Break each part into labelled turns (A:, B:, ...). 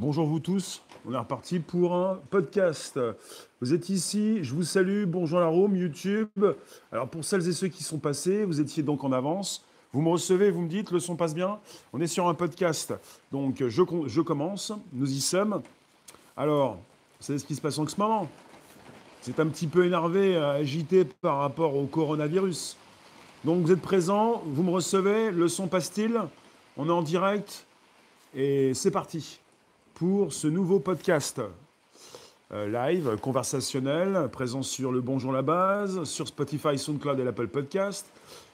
A: Bonjour vous tous, on est reparti pour un podcast. Vous êtes ici, je vous salue, bonjour la Rome, YouTube. Alors pour celles et ceux qui sont passés, vous étiez donc en avance. Vous me recevez, vous me dites, le son passe bien. On est sur un podcast, donc je, commence, nous y sommes. Alors, vous savez ce qui se passe en ce moment? C'est un petit peu énervé, agité par rapport au coronavirus. Donc vous êtes présent, vous me recevez, le son passe-t-il? On est en direct et c'est parti pour ce nouveau podcast euh, live, conversationnel, présent sur le Bonjour la base, sur Spotify, SoundCloud et l'Apple Podcast.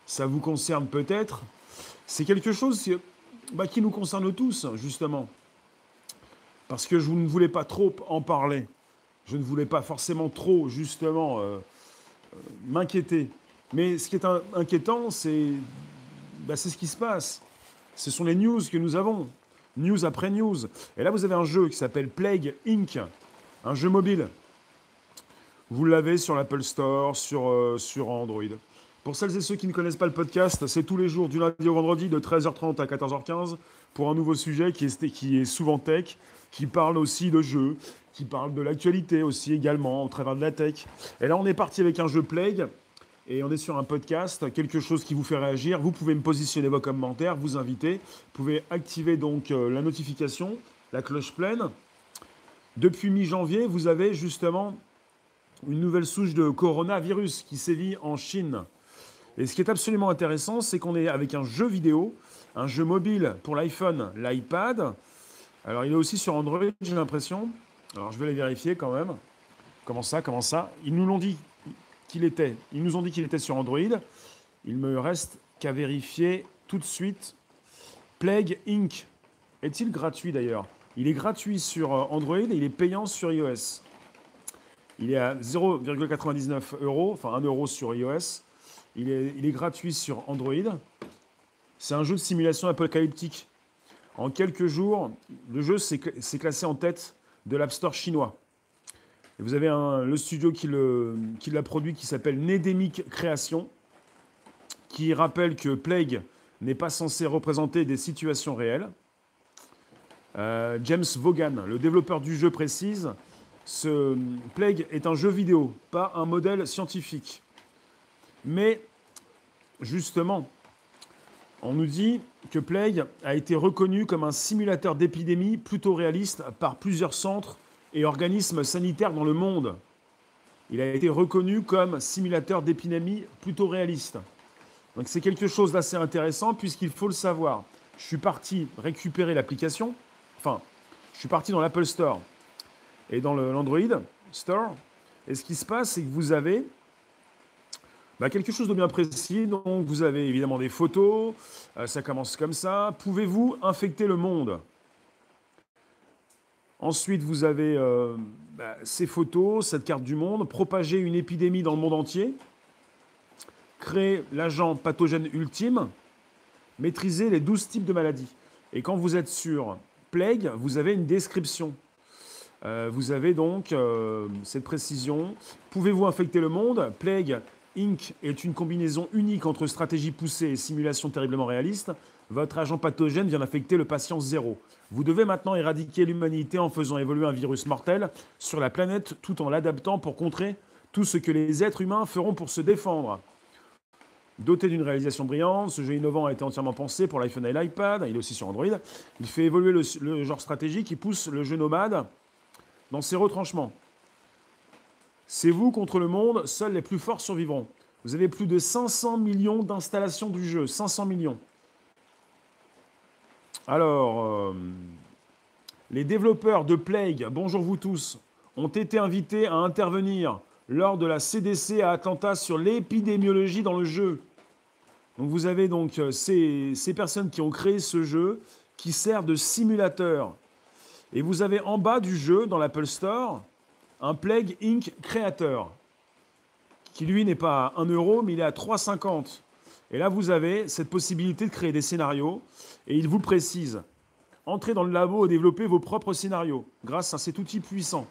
A: Ça vous concerne peut-être. C'est quelque chose bah, qui nous concerne tous, justement. Parce que je ne voulais pas trop en parler. Je ne voulais pas forcément trop, justement, euh, euh, m'inquiéter. Mais ce qui est inquiétant, c'est bah, ce qui se passe. Ce sont les news que nous avons news après news. Et là, vous avez un jeu qui s'appelle Plague Inc., un jeu mobile. Vous l'avez sur l'Apple Store, sur, euh, Android. Pour celles et ceux qui ne connaissent pas le podcast, c'est tous les jours du lundi au vendredi de 13h30 à 14h15 pour un nouveau sujet qui est, qui est souvent tech, qui parle aussi de jeux, qui parle de l'actualité aussi également au travers de la tech. Et là, on est parti avec un jeu Plague et on est sur un podcast, quelque chose qui vous fait réagir. Vous pouvez me positionner vos commentaires, vous inviter. Vous pouvez activer donc euh, la notification, la cloche pleine. Depuis mi-janvier, vous avez justement une nouvelle souche de coronavirus qui sévit en Chine. Et ce qui est absolument intéressant, c'est qu'on est avec un jeu vidéo, un jeu mobile pour l'iPhone, l'iPad. Alors il est aussi sur Android, j'ai l'impression. Alors je vais les vérifier quand même. Comment ça, comment ça? Ils nous l'ont dit qu'il était. Ils nous ont dit qu'il était sur Android. Il me reste qu'à vérifier tout de suite. Plague Inc. Est-il gratuit d'ailleurs? Il est gratuit sur euh, Android et il est payant sur iOS. Il est à 0,99 euros, enfin 1 euro sur iOS. Il est, il est gratuit sur Android. C'est un jeu de simulation apocalyptique. En quelques jours, le jeu s'est classé en tête de l'App Store chinois vous avez le studio qui, l'a produit qui s'appelle Nedemic Création, qui rappelle que Plague n'est pas censé représenter des situations réelles. Euh, James Vaughan, le développeur du jeu, précise ce Plague est un jeu vidéo, pas un modèle scientifique. Mais justement, on nous dit que Plague a été reconnu comme un simulateur d'épidémie plutôt réaliste par plusieurs centres et organismes sanitaires dans le monde. Il a été reconnu comme simulateur d'épidémie plutôt réaliste. Donc c'est quelque chose d'assez intéressant puisqu'il faut le savoir. Je suis parti récupérer l'application, enfin, je suis parti dans l'Apple Store et dans l'Android Store. Et ce qui se passe, c'est que vous avez bah, quelque chose de bien précis. Donc vous avez évidemment des photos, euh, ça commence comme ça. Pouvez-vous infecter le monde? Ensuite, vous avez euh, bah, ces photos, cette carte du monde, propager une épidémie dans le monde entier, créer l'agent pathogène ultime, maîtriser les 12 types de maladies. Et quand vous êtes sur Plague, vous avez une description. Euh, vous avez donc euh, cette précision. Pouvez-vous infecter le monde? Plague Inc. est une combinaison unique entre stratégie poussée et simulation terriblement réaliste. Votre agent pathogène vient d'affecter le patient zéro. Vous devez maintenant éradiquer l'humanité en faisant évoluer un virus mortel sur la planète tout en l'adaptant pour contrer tout ce que les êtres humains feront pour se défendre. Doté d'une réalisation brillante, ce jeu innovant a été entièrement pensé pour l'iPhone et l'iPad, il est aussi sur Android. Il fait évoluer le, genre stratégique qui pousse le jeu nomade dans ses retranchements. C'est vous contre le monde, seuls les plus forts survivront. Vous avez plus de 500 millions d'installations du jeu, 500 millions. Alors, euh, les développeurs de Plague, bonjour vous tous, ont été invités à intervenir lors de la CDC à Atlanta sur l'épidémiologie dans le jeu. Donc vous avez donc euh, ces, ces, personnes qui ont créé ce jeu qui sert de simulateur. Et vous avez en bas du jeu, dans l'Apple Store, un Plague Inc. créateur, qui lui n'est pas à 1 euro, mais il est à 3,50. Et là, vous avez cette possibilité de créer des scénarios. Et il vous précise. Entrez dans le labo et développez vos propres scénarios grâce à cet outil puissant.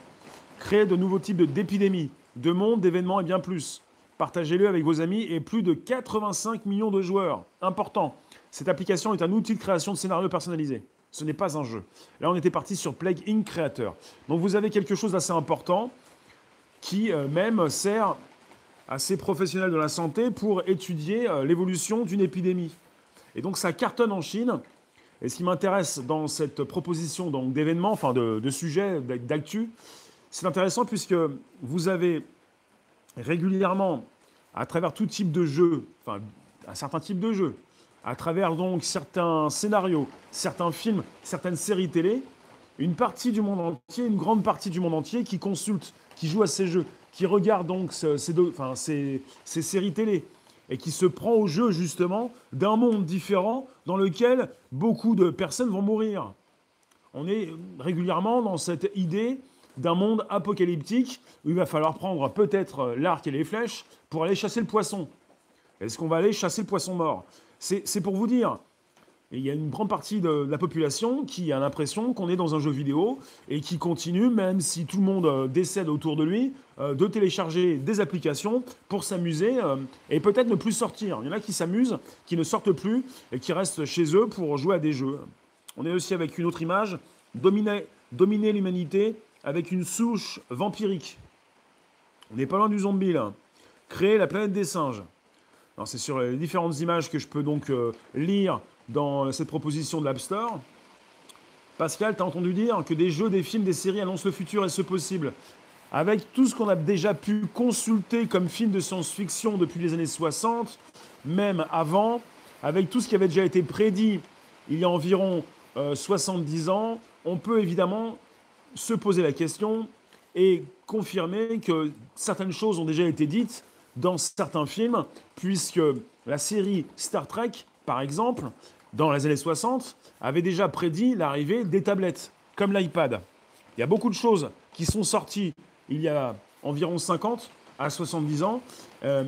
A: Créez de nouveaux types d'épidémies, de mondes, d'événements et bien plus. Partagez-le avec vos amis et plus de 85 millions de joueurs. Important. Cette application est un outil de création de scénarios personnalisés. Ce n'est pas un jeu. Là, on était parti sur Plague Inc. Creator. Donc vous avez quelque chose d'assez important qui euh, même sert à ces professionnels de la santé pour étudier euh, l'évolution d'une épidémie. Et donc ça cartonne en Chine. Et ce qui m'intéresse dans cette proposition d'événements, enfin de, de sujets, d'actu, c'est intéressant puisque vous avez régulièrement, à travers tout type de jeu, enfin un certain type de jeu, à travers donc certains scénarios, certains films, certaines séries télé, une partie du monde entier, une grande partie du monde entier qui consulte, qui joue à ces jeux, qui regarde donc ces, enfin, ces, ces séries télé et qui se prend au jeu justement d'un monde différent dans lequel beaucoup de personnes vont mourir. On est régulièrement dans cette idée d'un monde apocalyptique où il va falloir prendre peut-être l'arc et les flèches pour aller chasser le poisson. Est-ce qu'on va aller chasser le poisson mort? C'est pour vous dire, il y a une grande partie de la population qui a l'impression qu'on est dans un jeu vidéo et qui continue, même si tout le monde euh, décède autour de lui, euh, de télécharger des applications pour s'amuser euh, et peut-être ne plus sortir. Il y en a qui s'amusent, qui ne sortent plus et qui restent chez eux pour jouer à des jeux. On est aussi avec une autre image, dominer, l'humanité avec une souche vampirique. On n'est pas loin du zombie là. Créer la planète des singes. C'est sur les différentes images que je peux donc lire dans cette proposition de l'App Store. Pascal, tu as entendu dire que des jeux, des films, des séries annoncent le futur et ce possible. Avec tout ce qu'on a déjà pu consulter comme film de science-fiction depuis les années 60, même avant, avec tout ce qui avait déjà été prédit il y a environ 70 euh, ans, on peut évidemment se poser la question et confirmer que certaines choses ont déjà été dites dans certains films, puisque la série Star Trek, par exemple, dans les années 60, avait déjà prédit l'arrivée des tablettes, comme l'iPad. Il y a beaucoup de choses qui sont sorties il y a environ 50 à 70 ans, euh,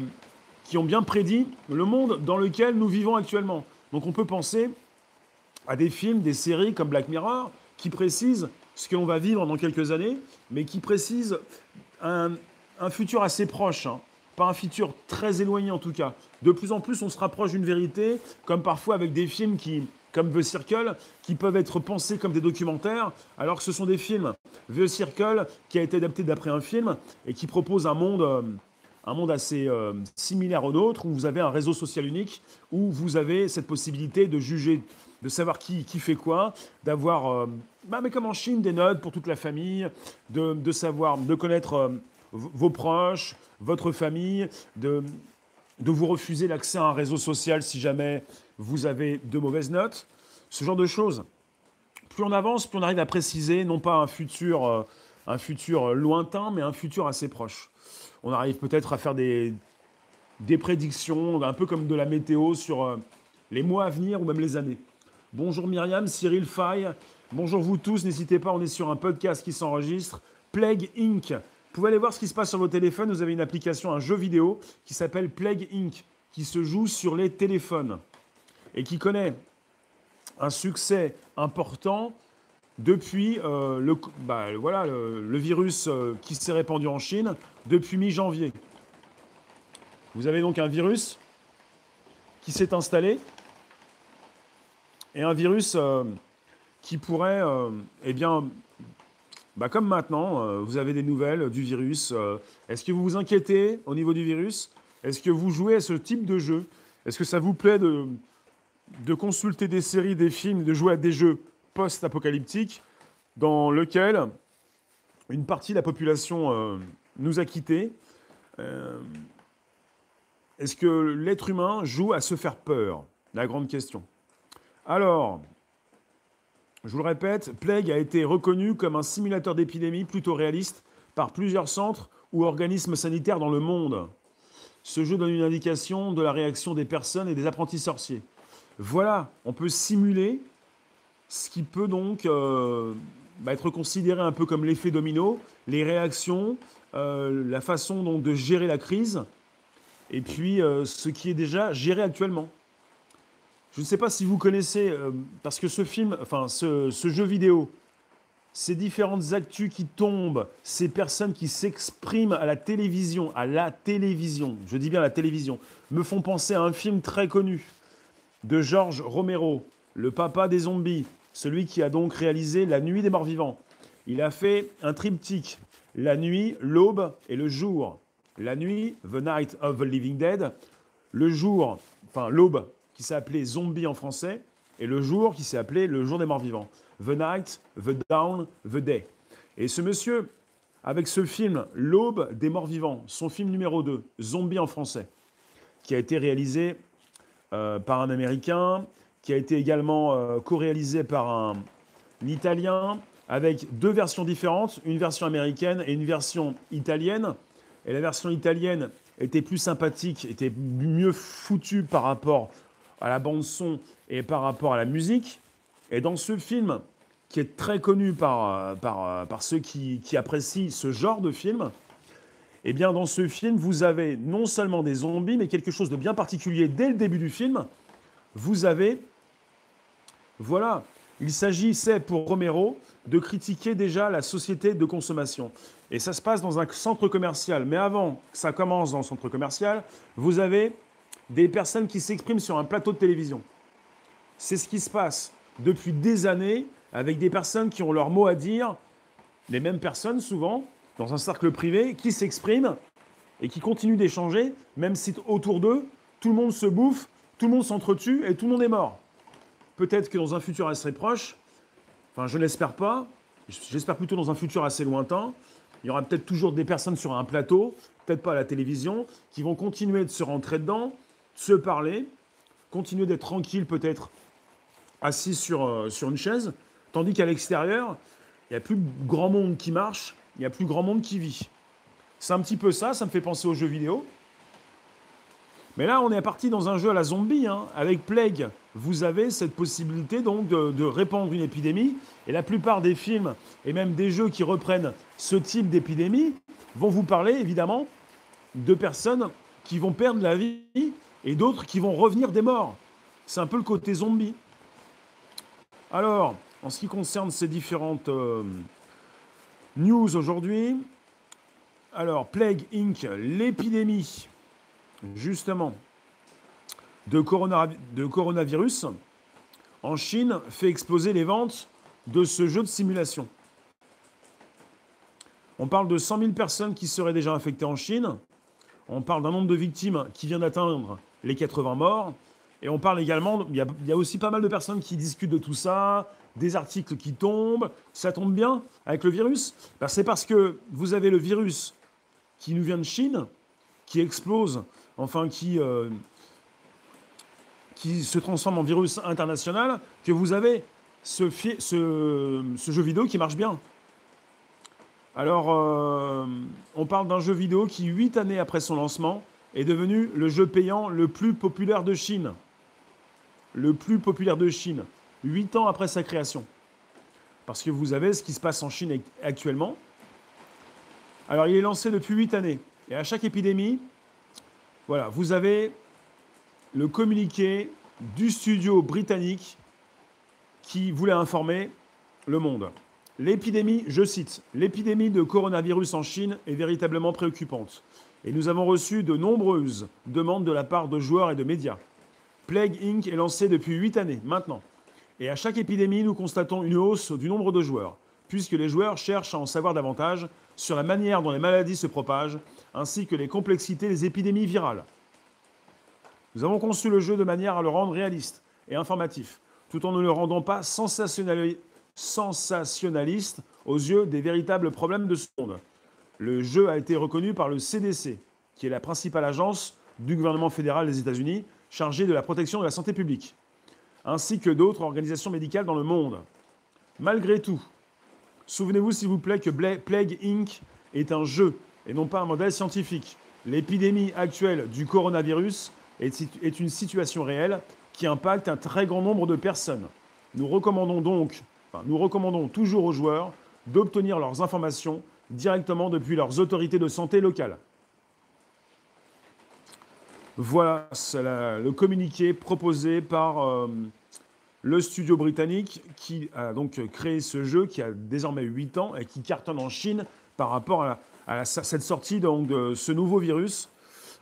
A: qui ont bien prédit le monde dans lequel nous vivons actuellement. Donc on peut penser à des films, des séries comme Black Mirror, qui précisent ce que va vivre dans quelques années, mais qui précisent un, futur assez proche. Hein pas un futur très éloigné en tout cas. De plus en plus, on se rapproche d'une vérité, comme parfois avec des films qui, comme The Circle, qui peuvent être pensés comme des documentaires, alors que ce sont des films. The Circle, qui a été adapté d'après un film et qui propose un monde, euh, un monde assez euh, similaire au nôtre, où vous avez un réseau social unique, où vous avez cette possibilité de juger, de savoir qui, qui fait quoi, d'avoir, euh, bah, mais comme en Chine, des notes pour toute la famille, de, de savoir, de connaître vos proches, votre famille, de, de vous refuser l'accès à un réseau social si jamais vous avez de mauvaises notes, ce genre de choses. Plus on avance, plus on arrive à préciser, non pas un futur, euh, un futur lointain, mais un futur assez proche. On arrive peut-être à faire des, des prédictions, un peu comme de la météo sur euh, les mois à venir ou même les années. Bonjour Myriam, Cyril Fay, bonjour vous tous, n'hésitez pas, on est sur un podcast qui s'enregistre, Plague Inc. Pouvez aller voir ce qui se passe sur vos téléphones. Vous avez une application, un jeu vidéo qui s'appelle Plague Inc., qui se joue sur les téléphones et qui connaît un succès important depuis euh, le, bah, voilà, le, virus euh, qui s'est répandu en Chine depuis mi-janvier. Vous avez donc un virus qui s'est installé et un virus euh, qui pourrait eh bien, bah, comme maintenant, euh, vous avez des nouvelles du virus. Euh, est-ce que vous vous inquiétez au niveau du virus? Est-ce que vous jouez à ce type de jeu? Est-ce que ça vous plaît de, consulter des séries, des films, de jouer à des jeux post-apocalyptiques dans lesquels une partie de la population euh, nous a quittés? Est-ce que l'être humain joue à se faire peur? La grande question. Alors, je vous le répète, Plague a été reconnu comme un simulateur d'épidémie plutôt réaliste par plusieurs centres ou organismes sanitaires dans le monde. Ce jeu donne une indication de la réaction des personnes et des apprentis sorciers. Voilà, on peut simuler ce qui peut donc euh, bah, être considéré un peu comme l'effet domino, les réactions, euh, la façon donc de gérer la crise, et puis euh, ce qui est déjà géré actuellement. Je ne sais pas si vous connaissez, euh, parce que ce film, enfin ce, jeu vidéo, ces différentes actus qui tombent, ces personnes qui s'expriment à la télévision, à la télévision, je dis bien la télévision, me font penser à un film très connu de George Romero, Le papa des zombies, celui qui a donc réalisé La Nuit des Morts Vivants. Il a fait un triptyque, la nuit, l'aube et le jour. La nuit, The Night of the Living Dead. Le jour, enfin l'aube, qui s'est appelé Zombie en français. Et le jour, qui s'est appelé Le jour des morts vivants. The Night, The Dawn, The Day. Et ce monsieur, avec ce film, L'aube des morts vivants, son film numéro 2, Zombie en français, qui a été réalisé euh, par un Américain, qui a été également euh, co-réalisé par un Italien, avec deux versions différentes, une version américaine et une version italienne. Et la version italienne était plus sympathique, était mieux foutue par rapport à la bande son et par rapport à la musique. Et dans ce film, qui est très connu par, par, par ceux qui, qui, apprécient ce genre de film, eh bien dans ce film, vous avez non seulement des zombies, mais quelque chose de bien particulier dès le début du film. Vous avez, voilà, il s'agissait pour Romero de critiquer déjà la société de consommation. Et ça se passe dans un centre commercial. Mais avant que ça commence dans le centre commercial, vous avez des personnes qui s'expriment sur un plateau de télévision. C'est ce qui se passe depuis des années avec des personnes qui ont leur mot à dire, les mêmes personnes souvent, dans un cercle privé, qui s'expriment et qui continuent d'échanger, même si autour d'eux, tout le monde se bouffe, tout le monde s'entretue et tout le monde est mort. Peut-être que dans un futur assez proche, enfin je l'espère pas, j'espère plutôt dans un futur assez lointain, il y aura peut-être toujours des personnes sur un plateau, peut-être pas à la télévision, qui vont continuer de se rentrer dedans, se parler, continuer d'être tranquille peut-être assis sur, euh, une chaise, tandis qu'à l'extérieur, il n'y a plus grand monde qui marche, il n'y a plus grand monde qui vit. C'est un petit peu ça, ça me fait penser aux jeux vidéo. Mais là, on est parti dans un jeu à la zombie, hein. avec Plague. Vous avez cette possibilité donc de, répandre une épidémie. Et la plupart des films et même des jeux qui reprennent ce type d'épidémie vont vous parler évidemment de personnes qui vont perdre la vie et d'autres qui vont revenir des morts. C'est un peu le côté zombie. Alors, en ce qui concerne ces différentes euh, news aujourd'hui, alors Plague Inc., l'épidémie justement, de, coronavirus en Chine fait exploser les ventes de ce jeu de simulation. On parle de 100 000 personnes qui seraient déjà infectées en Chine. On parle d'un nombre de victimes qui vient d'atteindre les 80 morts. Et on parle également, il y, a, aussi pas mal de personnes qui discutent de tout ça, des articles qui tombent. Ça tombe bien avec le virus? Ben, C'est parce que vous avez le virus qui nous vient de Chine, qui explose enfin qui, euh, qui se transforme en virus international, que vous avez ce, jeu vidéo qui marche bien. Alors, euh, on parle d'un jeu vidéo qui, huit années après son lancement, est devenu le jeu payant le plus populaire de Chine. Le plus populaire de Chine, huit ans après sa création. Parce que vous avez ce qui se passe en Chine actuellement. Alors, il est lancé depuis huit années. Et à chaque épidémie, voilà, vous avez le communiqué du studio britannique qui voulait informer le monde. L'épidémie, je cite, l'épidémie de coronavirus en Chine est véritablement préoccupante. Et nous avons reçu de nombreuses demandes de la part de joueurs et de médias. Plague Inc. est lancé depuis 8 années maintenant. Et à chaque épidémie, nous constatons une hausse du nombre de joueurs, puisque les joueurs cherchent à en savoir davantage sur la manière dont les maladies se propagent ainsi que les complexités des épidémies virales. Nous avons conçu le jeu de manière à le rendre réaliste et informatif, tout en ne le rendant pas sensationnaliste aux yeux des véritables problèmes de ce monde. Le jeu a été reconnu par le CDC, qui est la principale agence du gouvernement fédéral des États-Unis chargée de la protection de la santé publique, ainsi que d'autres organisations médicales dans le monde. Malgré tout, souvenez-vous s'il vous plaît que Plague Inc. est un jeu et non pas un modèle scientifique. L'épidémie actuelle du coronavirus est, une situation réelle qui impacte un très grand nombre de personnes. Nous recommandons donc, nous recommandons toujours aux joueurs d'obtenir leurs informations directement depuis leurs autorités de santé locales. Voilà le communiqué proposé par euh, le studio britannique qui a donc créé ce jeu qui a désormais 8 ans et qui cartonne en Chine par rapport à à cette sortie de ce nouveau virus.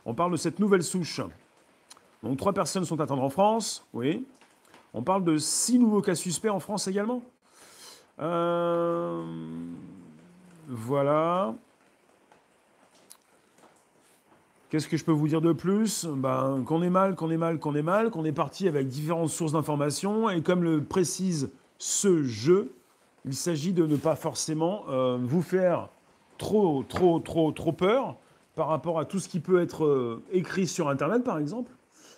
A: On parle de cette nouvelle souche. Donc trois personnes sont atteintes en France, oui. On parle de six nouveaux cas suspects en France également. Euh, voilà. Qu'est-ce que je peux vous dire de plus? Ben, Qu'on est mal, qu'on est mal, qu'on est mal, qu'on est parti avec différentes sources d'informations. Et comme le précise ce jeu, il s'agit de ne pas forcément euh, vous faire trop, trop, trop, trop peur par rapport à tout ce qui peut être euh, écrit sur Internet, par exemple.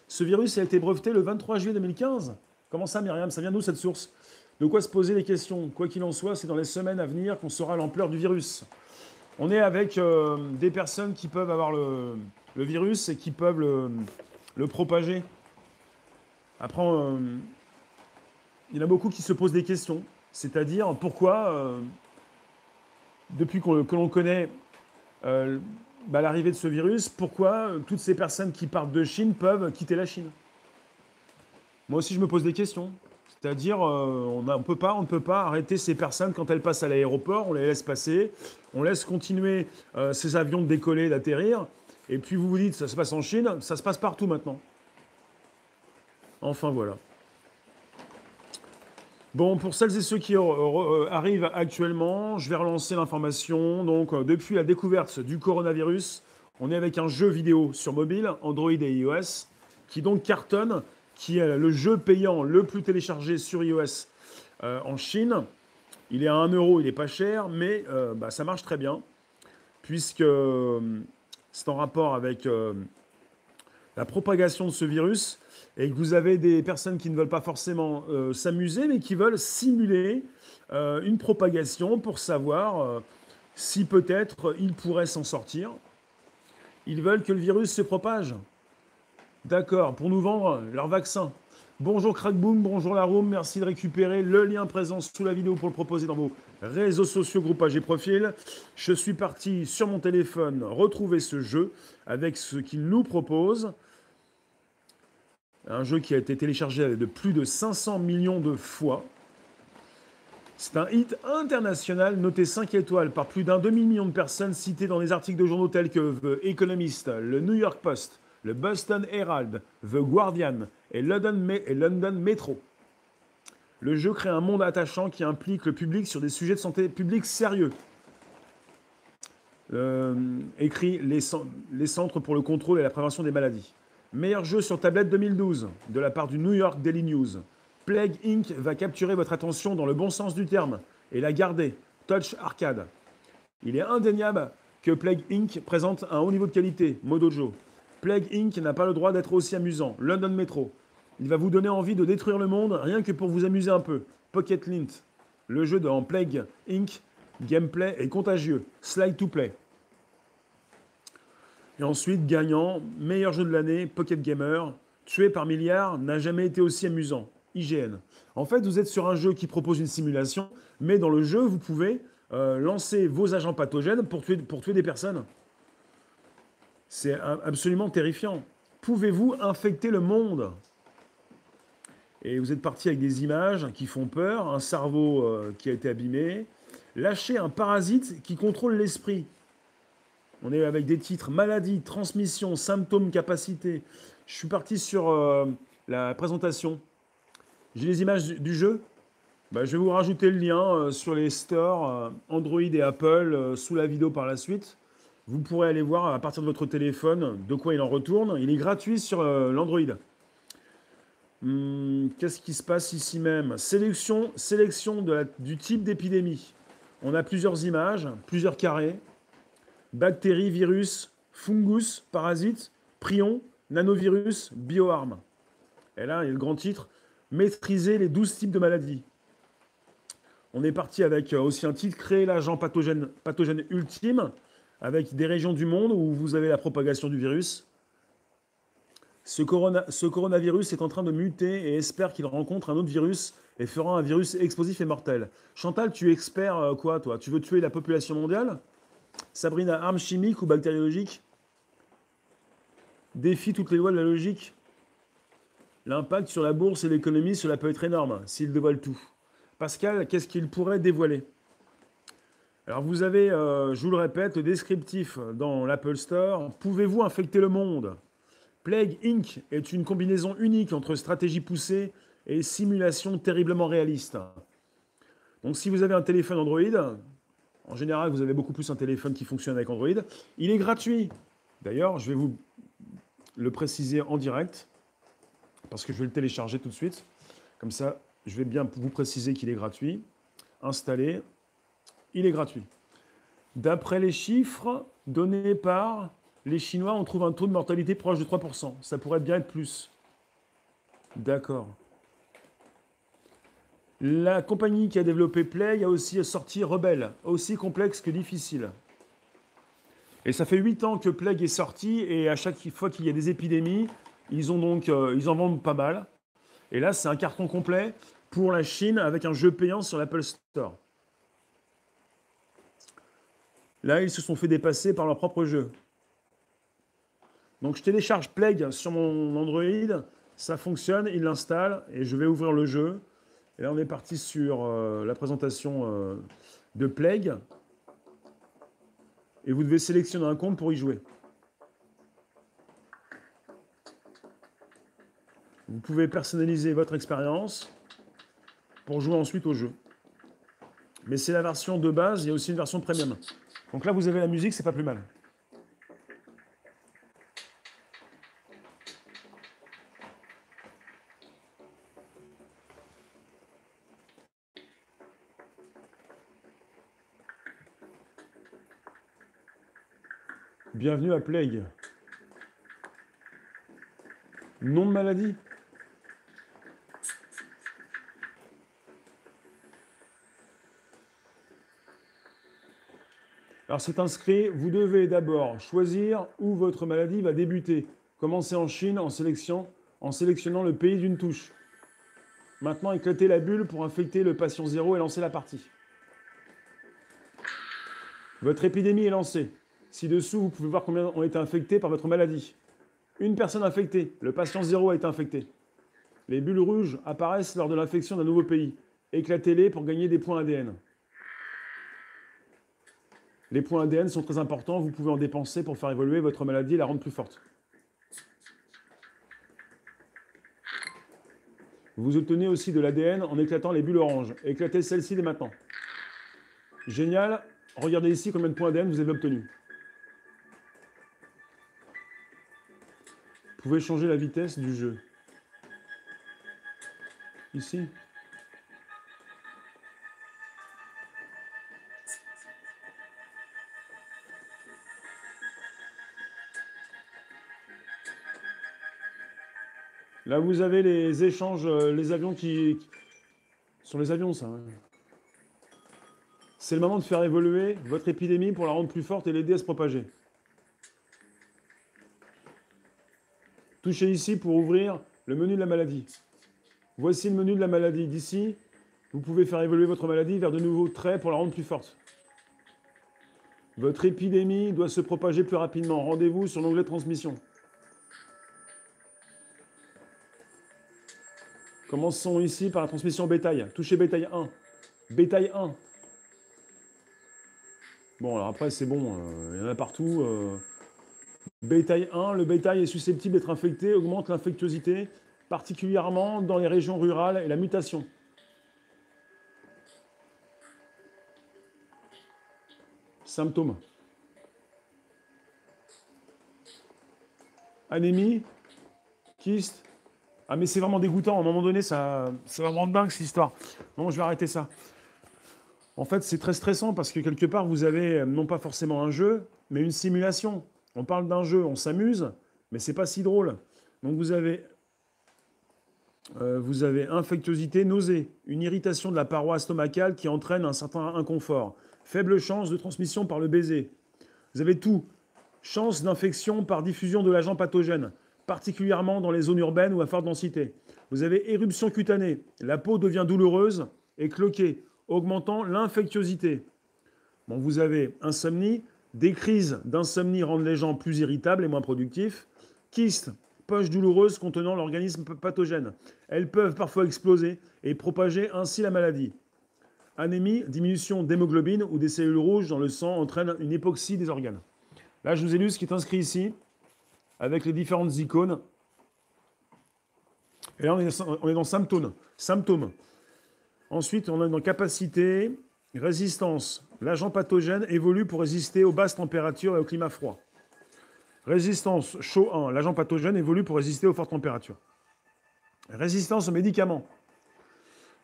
A: Ce virus a été breveté le 23 juillet 2015. Comment ça, Myriam? Ça vient d'où cette source? De quoi se poser les questions Quoi qu'il en soit, c'est dans les semaines à venir qu'on saura l'ampleur du virus. On est avec euh, des personnes qui peuvent avoir le, virus et qui peuvent le, propager. Après, euh, il y en a beaucoup qui se posent des questions. C'est-à-dire pourquoi, depuis que l'on connaît bah, l'arrivée de ce virus, pourquoi toutes ces personnes qui partent de Chine peuvent quitter la Chine? Moi aussi, je me pose des questions. C'est-à-dire, euh, on, ne peut pas, arrêter ces personnes quand elles passent à l'aéroport, on les laisse passer, on laisse continuer euh, ces avions de décoller, d'atterrir, et puis vous vous dites, ça se passe en Chine, ça se passe partout maintenant. Enfin voilà. Bon, pour celles et ceux qui euh, arrivent actuellement, je vais relancer l'information. Donc, depuis la découverte du coronavirus, on est avec un jeu vidéo sur mobile, Android et iOS, qui donc cartonne, qui est le jeu payant le plus téléchargé sur iOS en Chine. Il est à 1 euro, il n'est pas cher, mais bah, ça marche très bien, puisque c'est en rapport avec la propagation de ce virus et que vous avez des personnes qui ne veulent pas forcément euh, s'amuser, mais qui veulent simuler euh, une propagation pour savoir euh, si peut-être ils pourraient s'en sortir. Ils veulent que le virus se propage. D'accord, pour nous vendre leur vaccin. Bonjour Crackboom, bonjour la room, merci de récupérer le lien présent sous la vidéo pour le proposer dans vos réseaux sociaux, groupages et profils. Je suis parti sur mon téléphone retrouver ce jeu avec ce qu'il nous propose un jeu qui a été téléchargé de plus de 500 millions de fois. C'est un hit international noté 5 étoiles par plus d'un demi-million de personnes citées dans des articles de journaux tels que The Economist, le New York Post, le Boston Herald, The Guardian et London, et London Metro. Le jeu crée un monde attachant qui implique le public sur des sujets de santé publique sérieux. Euh, écrit les, les Centres pour le contrôle et la prévention des maladies. Meilleur jeu sur tablette 2012 de la part du New York Daily News. Plague Inc. va capturer votre attention dans le bon sens du terme et la garder. Touch arcade. Il est indéniable que Plague Inc. présente un haut niveau de qualité. Modojo. Plague Inc. n'a pas le droit d'être aussi amusant. London Metro. Il va vous donner envie de détruire le monde rien que pour vous amuser un peu. Pocket Lint. Le jeu de Plague Inc. Gameplay est contagieux. Slide to play. Et ensuite, gagnant, meilleur jeu de l'année, Pocket Gamer, tué par milliards, n'a jamais été aussi amusant. IGN. En fait, vous êtes sur un jeu qui propose une simulation, mais dans le jeu, vous pouvez euh, lancer vos agents pathogènes pour tuer des personnes. C'est absolument terrifiant. Pouvez-vous infecter le monde? Et vous êtes parti avec des images qui font peur, un cerveau euh, qui a été abîmé, lâcher un parasite qui contrôle l'esprit. On est avec des titres maladie, transmission, symptômes, capacité. Je suis parti sur euh, la présentation. J'ai les images du, jeu? Bah, je vais vous rajouter le lien euh, sur les stores Android et Apple sous la vidéo par la suite. Vous pourrez aller voir à partir de votre téléphone de quoi il en retourne. Il est gratuit sur l'Android. Hmm, qu'est-ce qui se passe ici même? Sélection, sélection du type d'épidémie. On a plusieurs images, plusieurs carrés bactéries, virus, fungus, parasites, prions, nanovirus, bioarmes. Et là, il y a le grand titre Maîtriser les 12 types de maladies. On est parti avec euh, aussi un titre Créer l'agent pathogène, pathogène ultime, avec des régions du monde où vous avez la propagation du virus. Ce, corona, ce coronavirus est en train de muter et espère qu'il rencontre un autre virus et fera un virus explosif et mortel. Chantal, tu es expert euh, quoi, toi? Tu veux tuer la population mondiale? Sabrina, arme chimique ou bactériologique Défie toutes les lois de la logique. L'impact sur la bourse et l'économie, cela peut être énorme s'il dévoile tout. Pascal, qu'est-ce qu'il pourrait dévoiler? Alors vous avez, euh, je vous le répète, le descriptif dans l'Apple Store. Pouvez-vous infecter le monde? Plague Inc. est une combinaison unique entre stratégie poussée et simulation terriblement réaliste. Donc si vous avez un téléphone Android, en général vous avez beaucoup plus un téléphone qui fonctionne avec Android, il est gratuit. D'ailleurs, je vais vous le préciser en direct, parce que je vais le télécharger tout de suite. Comme ça, je vais bien vous préciser qu'il est gratuit. Installer, il est gratuit. D'après les chiffres donnés par les Chinois, on trouve un taux de mortalité proche de 3%. Ça pourrait bien être plus. D'accord. La compagnie qui a développé Play a aussi sorti Rebelle, aussi complexe que difficile. Et ça fait 8 ans que Plague est sorti, et à chaque fois qu'il y a des épidémies, euh, ils en vendent pas mal. Et là, c'est un carton complet pour la Chine avec un jeu payant sur l'Apple Store. Là, ils se sont fait dépasser par leur propre jeu. Donc je télécharge Plague sur mon Android, ça fonctionne, il l'installe et je vais ouvrir le jeu. Et là on est parti sur euh, la présentation euh, de Plague. Et vous devez sélectionner un compte pour y jouer. Vous pouvez personnaliser votre expérience pour jouer ensuite au jeu. Mais c'est la version de base, il y a aussi une version premium. Donc là, vous avez la musique, c'est pas plus mal. Bienvenue à Plague. Nom de maladie? Alors c'est inscrit, vous devez d'abord choisir où votre maladie va débuter. Commencez en Chine en, sélection, en sélectionnant le pays d'une touche. Maintenant, éclatez la bulle pour infecter le patient zéro et lancer la partie. Votre épidémie est lancée. Ci-dessous, vous pouvez voir combien ont été infectés par votre maladie. Une personne infectée, le patient zéro a été infecté. Les bulles rouges apparaissent lors de l'infection d'un nouveau pays. Éclatez-les pour gagner des points ADN. Les points ADN sont très importants, vous pouvez en dépenser pour faire évoluer votre maladie et la rendre plus forte. Vous obtenez aussi de l'ADN en éclatant les bulles oranges. Éclatez celle-ci dès maintenant. Génial. Regardez ici combien de points ADN vous avez obtenus. Vous pouvez changer la vitesse du jeu. Ici. Là, vous avez les échanges, euh, les avions qui... Sur les avions, ça. C'est le moment de faire évoluer votre épidémie pour la rendre plus forte et l'aider à se propager. Touchez ici pour ouvrir le menu de la maladie. Voici le menu de la maladie. D'ici, vous pouvez faire évoluer votre maladie vers de nouveaux traits pour la rendre plus forte. Votre épidémie doit se propager plus rapidement. Rendez-vous sur l'onglet transmission. Commençons ici par la transmission bétail. Touchez bétail 1. Bétail 1. Bon, alors après, c'est bon, euh, il y en a partout. Euh, Bétail 1, le bétail est susceptible d'être infecté, augmente l'infectiosité, particulièrement dans les régions rurales et la mutation. Symptômes. Anémie, kyste. Ah mais c'est vraiment dégoûtant, à un moment donné, ça, c'est vraiment dingue cette histoire. Bon, je vais arrêter ça. En fait, c'est très stressant parce que quelque part, vous avez non pas forcément un jeu, mais une simulation. On parle d'un jeu, on s'amuse, mais c'est pas si drôle. Donc vous avez, euh, vous avez infectiosité, nausée, une irritation de la paroi stomacale qui entraîne un certain inconfort, faible chance de transmission par le baiser. Vous avez tout, chance d'infection par diffusion de l'agent pathogène, particulièrement dans les zones urbaines ou à forte densité. Vous avez éruption cutanée, la peau devient douloureuse et cloquée, augmentant l'infectiosité. Bon, vous avez insomnie, des crises d'insomnie rendent les gens plus irritables et moins productifs. Kyste, poche douloureuse contenant l'organisme pathogène. Elles peuvent parfois exploser et propager ainsi la maladie. Anémie, diminution d'hémoglobine ou des cellules rouges dans le sang entraîne une hypoxie des organes. Là, je vous ai lu ce qui est inscrit ici, avec les différentes icônes. Et là, on est, dans symptômes. symptômes. Ensuite, on est dans capacité, résistance. L'agent pathogène évolue pour résister aux basses températures et au climat froid. Résistance chaud 1. L'agent pathogène évolue pour résister aux fortes températures. Résistance aux médicaments.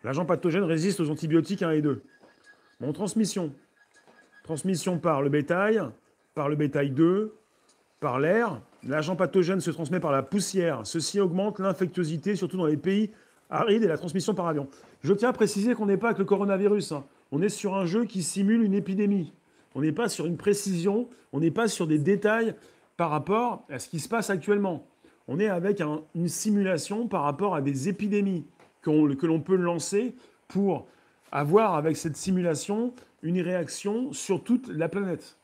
A: L'agent pathogène résiste aux antibiotiques 1 et 2. Bon, transmission. Transmission par le bétail, par le bétail 2, par l'air. L'agent pathogène se transmet par la poussière. Ceci augmente l'infectiosité, surtout dans les pays arides et la transmission par avion. Je tiens à préciser qu'on n'est pas avec le coronavirus. Hein. On est sur un jeu qui simule une épidémie. On n'est pas sur une précision, on n'est pas sur des détails par rapport à ce qui se passe actuellement. On est avec une simulation par rapport à des épidémies que l'on peut lancer pour avoir avec cette simulation une réaction sur toute la planète.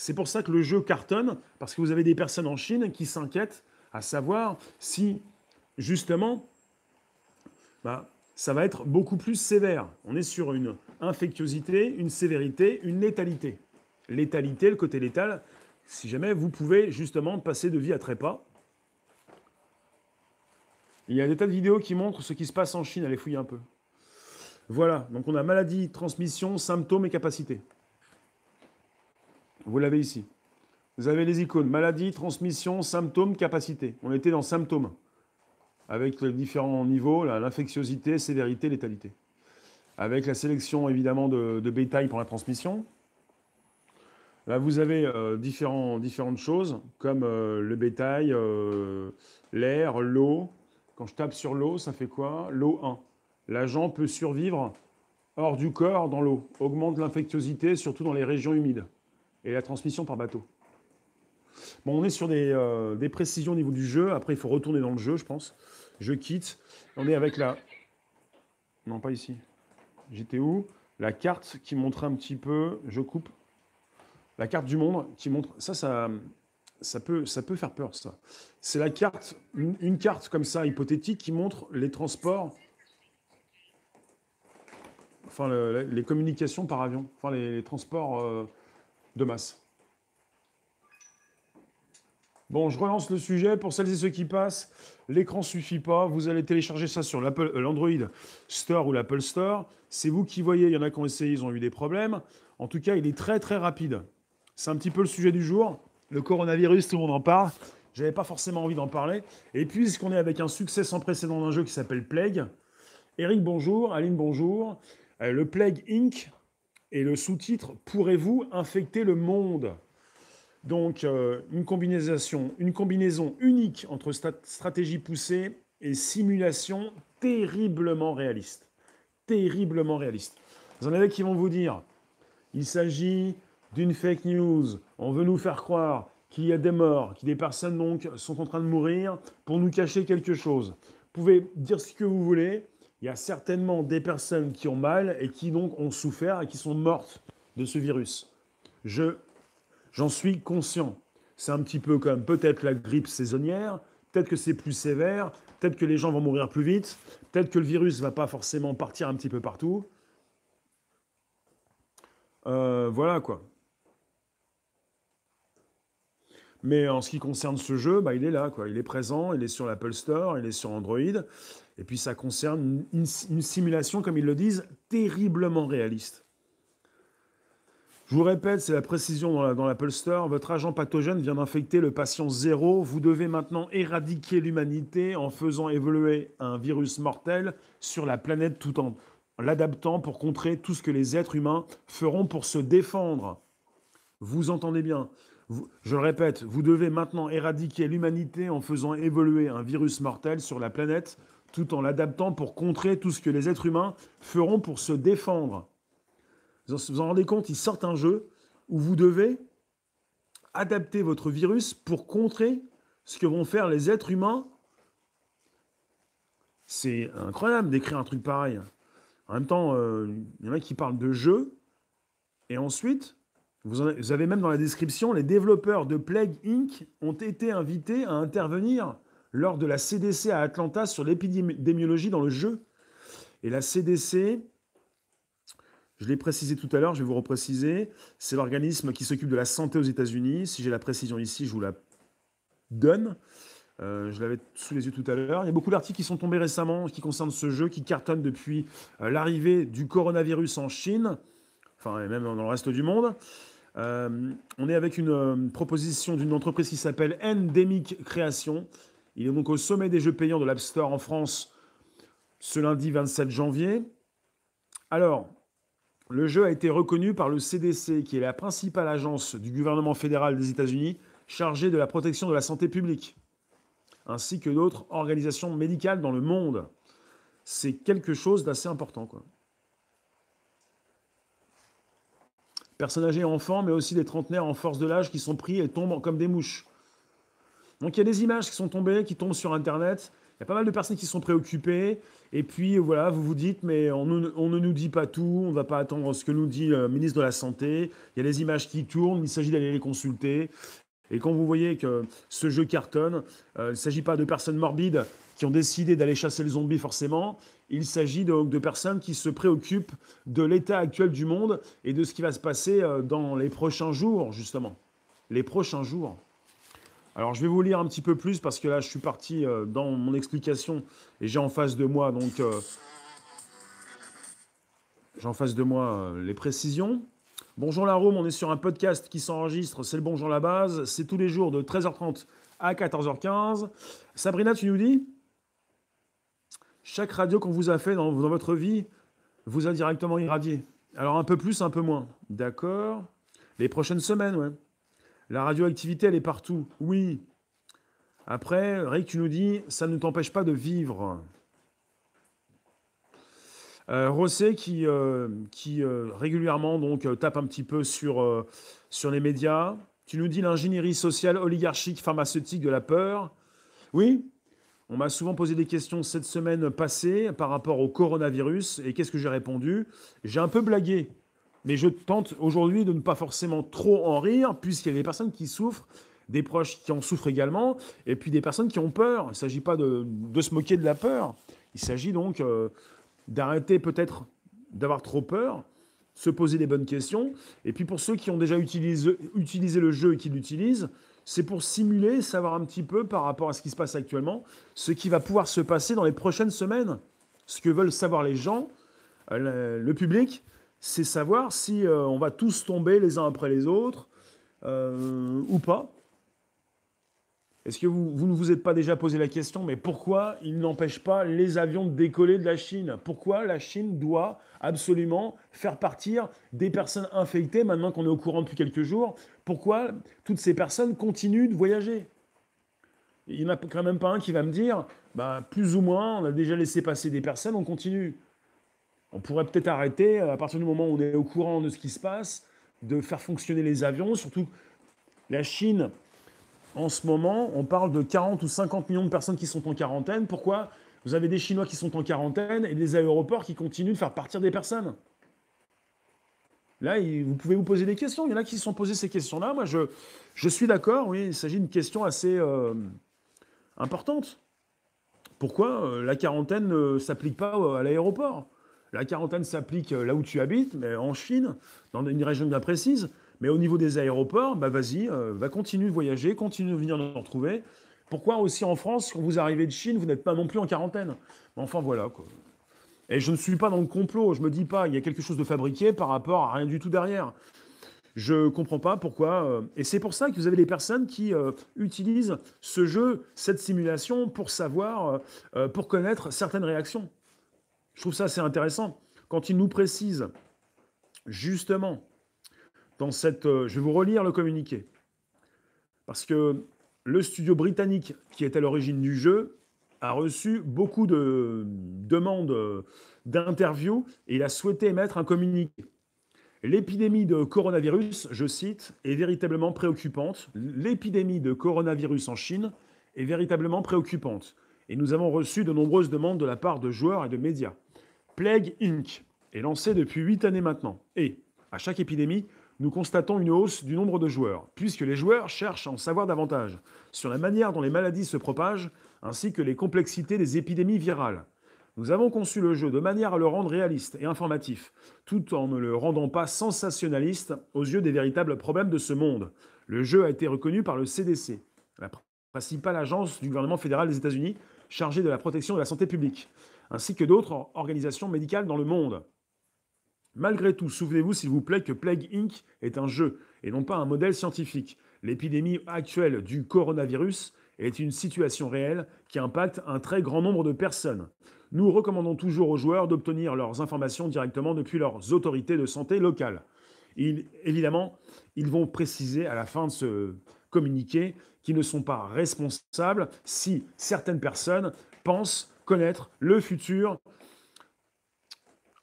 A: C'est pour ça que le jeu cartonne, parce que vous avez des personnes en Chine qui s'inquiètent à savoir si, justement, bah, ça va être beaucoup plus sévère. On est sur une infectiosité, une sévérité, une létalité. Létalité, le côté létal, si jamais vous pouvez justement passer de vie à trépas. Il y a des tas de vidéos qui montrent ce qui se passe en Chine, allez fouiller un peu. Voilà, donc on a maladie, transmission, symptômes et capacité. Vous l'avez ici. Vous avez les icônes maladie, transmission, symptômes, capacité. On était dans symptômes, avec les différents niveaux, l'infectiosité, sévérité, létalité. Avec la sélection évidemment de, bétail pour la transmission. Là, vous avez euh, différentes choses, comme euh, le bétail, euh, l'air, l'eau. Quand je tape sur l'eau, ça fait quoi? L'eau 1 l'agent peut survivre hors du corps dans l'eau, augmente l'infectiosité, surtout dans les régions humides, et la transmission par bateau. Bon, on est sur euh, des, précisions au niveau du jeu. Après, il faut retourner dans le jeu, je pense. Je quitte. On est avec la... Non, pas ici. J'étais où? La carte qui montre un petit peu... Je coupe. La carte du monde qui montre... Ça, ça, ça, peut, ça peut faire peur, ça. C'est la carte, une carte comme ça, hypothétique, qui montre les transports enfin les communications par avion, enfin les, transports euh, de masse. Bon, je relance le sujet. Pour celles et ceux qui passent, l'écran suffit pas. Vous allez télécharger ça sur euh, l'Android Store ou l'Apple Store. C'est vous qui voyez. Il y en a qui ont essayé, ils ont eu des problèmes. En tout cas, il est très très rapide. C'est un petit peu le sujet du jour. Le coronavirus, tout le monde en parle. J'avais pas forcément envie d'en parler. Et puisqu'on est avec un succès sans précédent d'un jeu qui s'appelle Plague, Eric, bonjour. Aline, bonjour. Euh, le Plague Inc. et le sous-titre Pourrez-vous infecter le monde? Donc, euh, une, combinaison, unique entre stratégie poussée et simulation terriblement réaliste. Terriblement réaliste. Vous en avez qui vont vous dire il s'agit d'une fake news. On veut nous faire croire qu'il y a des morts, que des personnes donc sont en train de mourir pour nous cacher quelque chose. Vous pouvez dire ce que vous voulez il y a certainement des personnes qui ont mal et qui donc ont souffert et qui sont mortes de ce virus. Je, j'en suis conscient. C'est un petit peu comme peut-être la grippe saisonnière, peut-être que c'est plus sévère, peut-être que les gens vont mourir plus vite, peut-être que le virus va pas forcément partir un petit peu partout. Euh, voilà quoi. Mais en ce qui concerne ce jeu, bah, il est là, quoi. Il est présent, il est sur l'Apple Store, il est sur Android. Et puis ça concerne une, simulation, comme ils le disent, terriblement réaliste. Je vous répète, c'est la précision dans l'Apple Store. Votre agent pathogène vient d'infecter le patient zéro. Vous devez maintenant éradiquer l'humanité en faisant évoluer un virus mortel sur la planète tout en l'adaptant pour contrer tout ce que les êtres humains feront pour se défendre. Vous entendez bien. je le répète, vous devez maintenant éradiquer l'humanité en faisant évoluer un virus mortel sur la planète tout en l'adaptant pour contrer tout ce que les êtres humains feront pour se défendre. Vous vous en rendez compte, ils sortent un jeu où vous devez adapter votre virus pour contrer ce que vont faire les êtres humains. C'est incroyable d'écrire un truc pareil. En même temps, euh, il y en a qui parlent de jeu. Et ensuite, vous, vous avez même dans la description, les développeurs de Plague Inc. ont été invités à intervenir lors de la CDC à Atlanta sur l'épidémiologie dans le jeu. Et la CDC, je l'ai précisé tout à l'heure, je vais vous repréciser, c'est l'organisme qui s'occupe de la santé aux États-Unis. Si j'ai la précision ici, je vous la donne. Euh, je l'avais sous les yeux tout à l'heure. Il y a beaucoup d'articles qui sont tombés récemment qui concernent ce jeu qui cartonne depuis euh, l'arrivée du coronavirus en Chine, enfin et même dans le reste du monde. Euh, on est avec une proposition d'une entreprise qui s'appelle Endemic Création. Il est donc au sommet des jeux payants de l'App Store en France ce lundi 27 janvier. Alors, le jeu a été reconnu par le CDC, qui est la principale agence du gouvernement fédéral des États-Unis chargée de la protection de la santé publique ainsi que d'autres organisations médicales dans le monde. C'est quelque chose d'assez important. Quoi. Personnes et enfants, mais aussi des trentenaires en force de l'âge qui sont pris et tombent comme des mouches. Donc il y a des images qui sont tombées, qui tombent sur Internet. Il y a pas mal de personnes qui sont préoccupées. Et puis voilà, vous vous dites, mais on ne, nous dit pas tout, on ne va pas attendre ce que nous dit le ministre de la Santé. Il y a des images qui tournent, il s'agit d'aller les consulter. Et quand vous voyez que ce jeu cartonne, euh, il ne s'agit pas de personnes morbides qui ont décidé d'aller chasser le zombie forcément, il s'agit donc de personnes qui se préoccupent de l'état actuel du monde et de ce qui va se passer euh, dans les prochains jours, justement. Les prochains jours. Alors je vais vous lire un petit peu plus parce que là je suis parti euh, dans mon explication et j'ai en face de moi donc j'ai en face de moi les précisions. Bonjour la Rome, on est sur un podcast qui s'enregistre, c'est le Bonjour la base, c'est tous les jours de 13h30 à 14h15. Sabrina, tu nous dis? Chaque radio qu'on vous a fait dans, votre vie vous a directement irradié. Alors un peu plus, un peu moins. D'accord Les prochaines semaines, ouais. La radioactivité, elle est partout. Oui. Après, Rick, tu nous dis, ça ne t'empêche pas de vivre. Euh, qui, euh, qui euh, régulièrement donc tape un petit peu sur, sur les médias. Tu nous dis l'ingénierie sociale oligarchique pharmaceutique de la peur. Oui, on m'a souvent posé des questions cette semaine passée par rapport au coronavirus. Et qu'est-ce que j'ai répondu? J'ai un peu blagué. Mais je tente aujourd'hui de ne pas forcément trop en rire, puisqu'il y a des personnes qui souffrent, des proches qui en souffrent également, et puis des personnes qui ont peur. Il ne s'agit pas de, se moquer de la peur. Il s'agit donc d'arrêter peut-être d'avoir trop peur, se poser les bonnes questions. Et puis pour ceux qui ont déjà utilisé, utilisé le jeu et qui l'utilisent, c'est pour simuler, savoir un petit peu par rapport à ce qui se passe actuellement, ce qui va pouvoir se passer dans les prochaines semaines. Ce que veulent savoir les gens, euh, le, public, c'est savoir si euh, on va tous tomber les uns après les autres euh, ou pas. Est-ce que vous, ne vous êtes pas déjà posé la question, mais pourquoi il n'empêche pas les avions de décoller de la Chine? Pourquoi la Chine doit absolument faire partir des personnes infectées maintenant qu'on est au courant depuis quelques jours? Pourquoi toutes ces personnes continuent de voyager? Il n'y en a quand même pas un qui va me dire, bah, plus ou moins, on a déjà laissé passer des personnes, on continue. On pourrait peut-être arrêter, à partir du moment où on est au courant de ce qui se passe, de faire fonctionner les avions, surtout la Chine en ce moment, on parle de 40 ou 50 millions de personnes qui sont en quarantaine. Pourquoi? Vous avez des Chinois qui sont en quarantaine et des aéroports qui continuent de faire partir des personnes. Là, vous pouvez vous poser des questions. Il y en a qui se sont posés ces questions-là. Moi, je, je suis d'accord, oui, il s'agit d'une question assez euh, importante. Pourquoi euh, la quarantaine ne s'applique pas à l'aéroport? La quarantaine s'applique là où tu habites, mais en Chine, dans une région bien précise. Mais au niveau des aéroports, bah vas-y, euh, va continuer de voyager, continue de venir nous retrouver. Pourquoi aussi en France, quand vous arrivez de Chine, vous n'êtes pas non plus en quarantaine? Enfin voilà. Quoi. Et je ne suis pas dans le complot, je me dis pas, il y a quelque chose de fabriqué par rapport à rien du tout derrière. Je ne comprends pas pourquoi. Euh, et c'est pour ça que vous avez des personnes qui euh, utilisent ce jeu, cette simulation, pour savoir, pour connaître certaines réactions. Je trouve ça assez intéressant. Quand ils nous précisent justement dans cette... Euh, je vais vous relire le communiqué. Parce que le studio britannique qui est à l'origine du jeu a reçu beaucoup de demandes d'interviews et il a souhaité émettre un communiqué. L'épidémie de coronavirus, je cite, est véritablement préoccupante. L'épidémie de coronavirus en Chine est véritablement préoccupante. Et nous avons reçu de nombreuses demandes de la part de joueurs et de médias. Plague Inc. est lancé depuis huit années maintenant. Et, à chaque épidémie, nous constatons une hausse du nombre de joueurs, puisque les joueurs cherchent à en savoir davantage sur la manière dont les maladies se propagent, ainsi que les complexités des épidémies virales. Nous avons conçu le jeu de manière à le rendre réaliste et informatif, tout en ne le rendant pas sensationnaliste aux yeux des véritables problèmes de ce monde. Le jeu a été reconnu par le CDC, la principale agence du gouvernement fédéral des États-Unis chargée de la protection de la santé publique, ainsi que d'autres organisations médicales dans le monde. Malgré tout, souvenez-vous s'il vous plaît que Plague Inc. est un jeu et non pas un modèle scientifique. L'épidémie actuelle du coronavirus est une situation réelle qui impacte un très grand nombre de personnes. Nous recommandons toujours aux joueurs d'obtenir leurs informations directement depuis leurs autorités de santé locales. évidemment, ils vont préciser à la fin de ce communiqué qu'ils ne sont pas responsables si certaines personnes pensent connaître le futur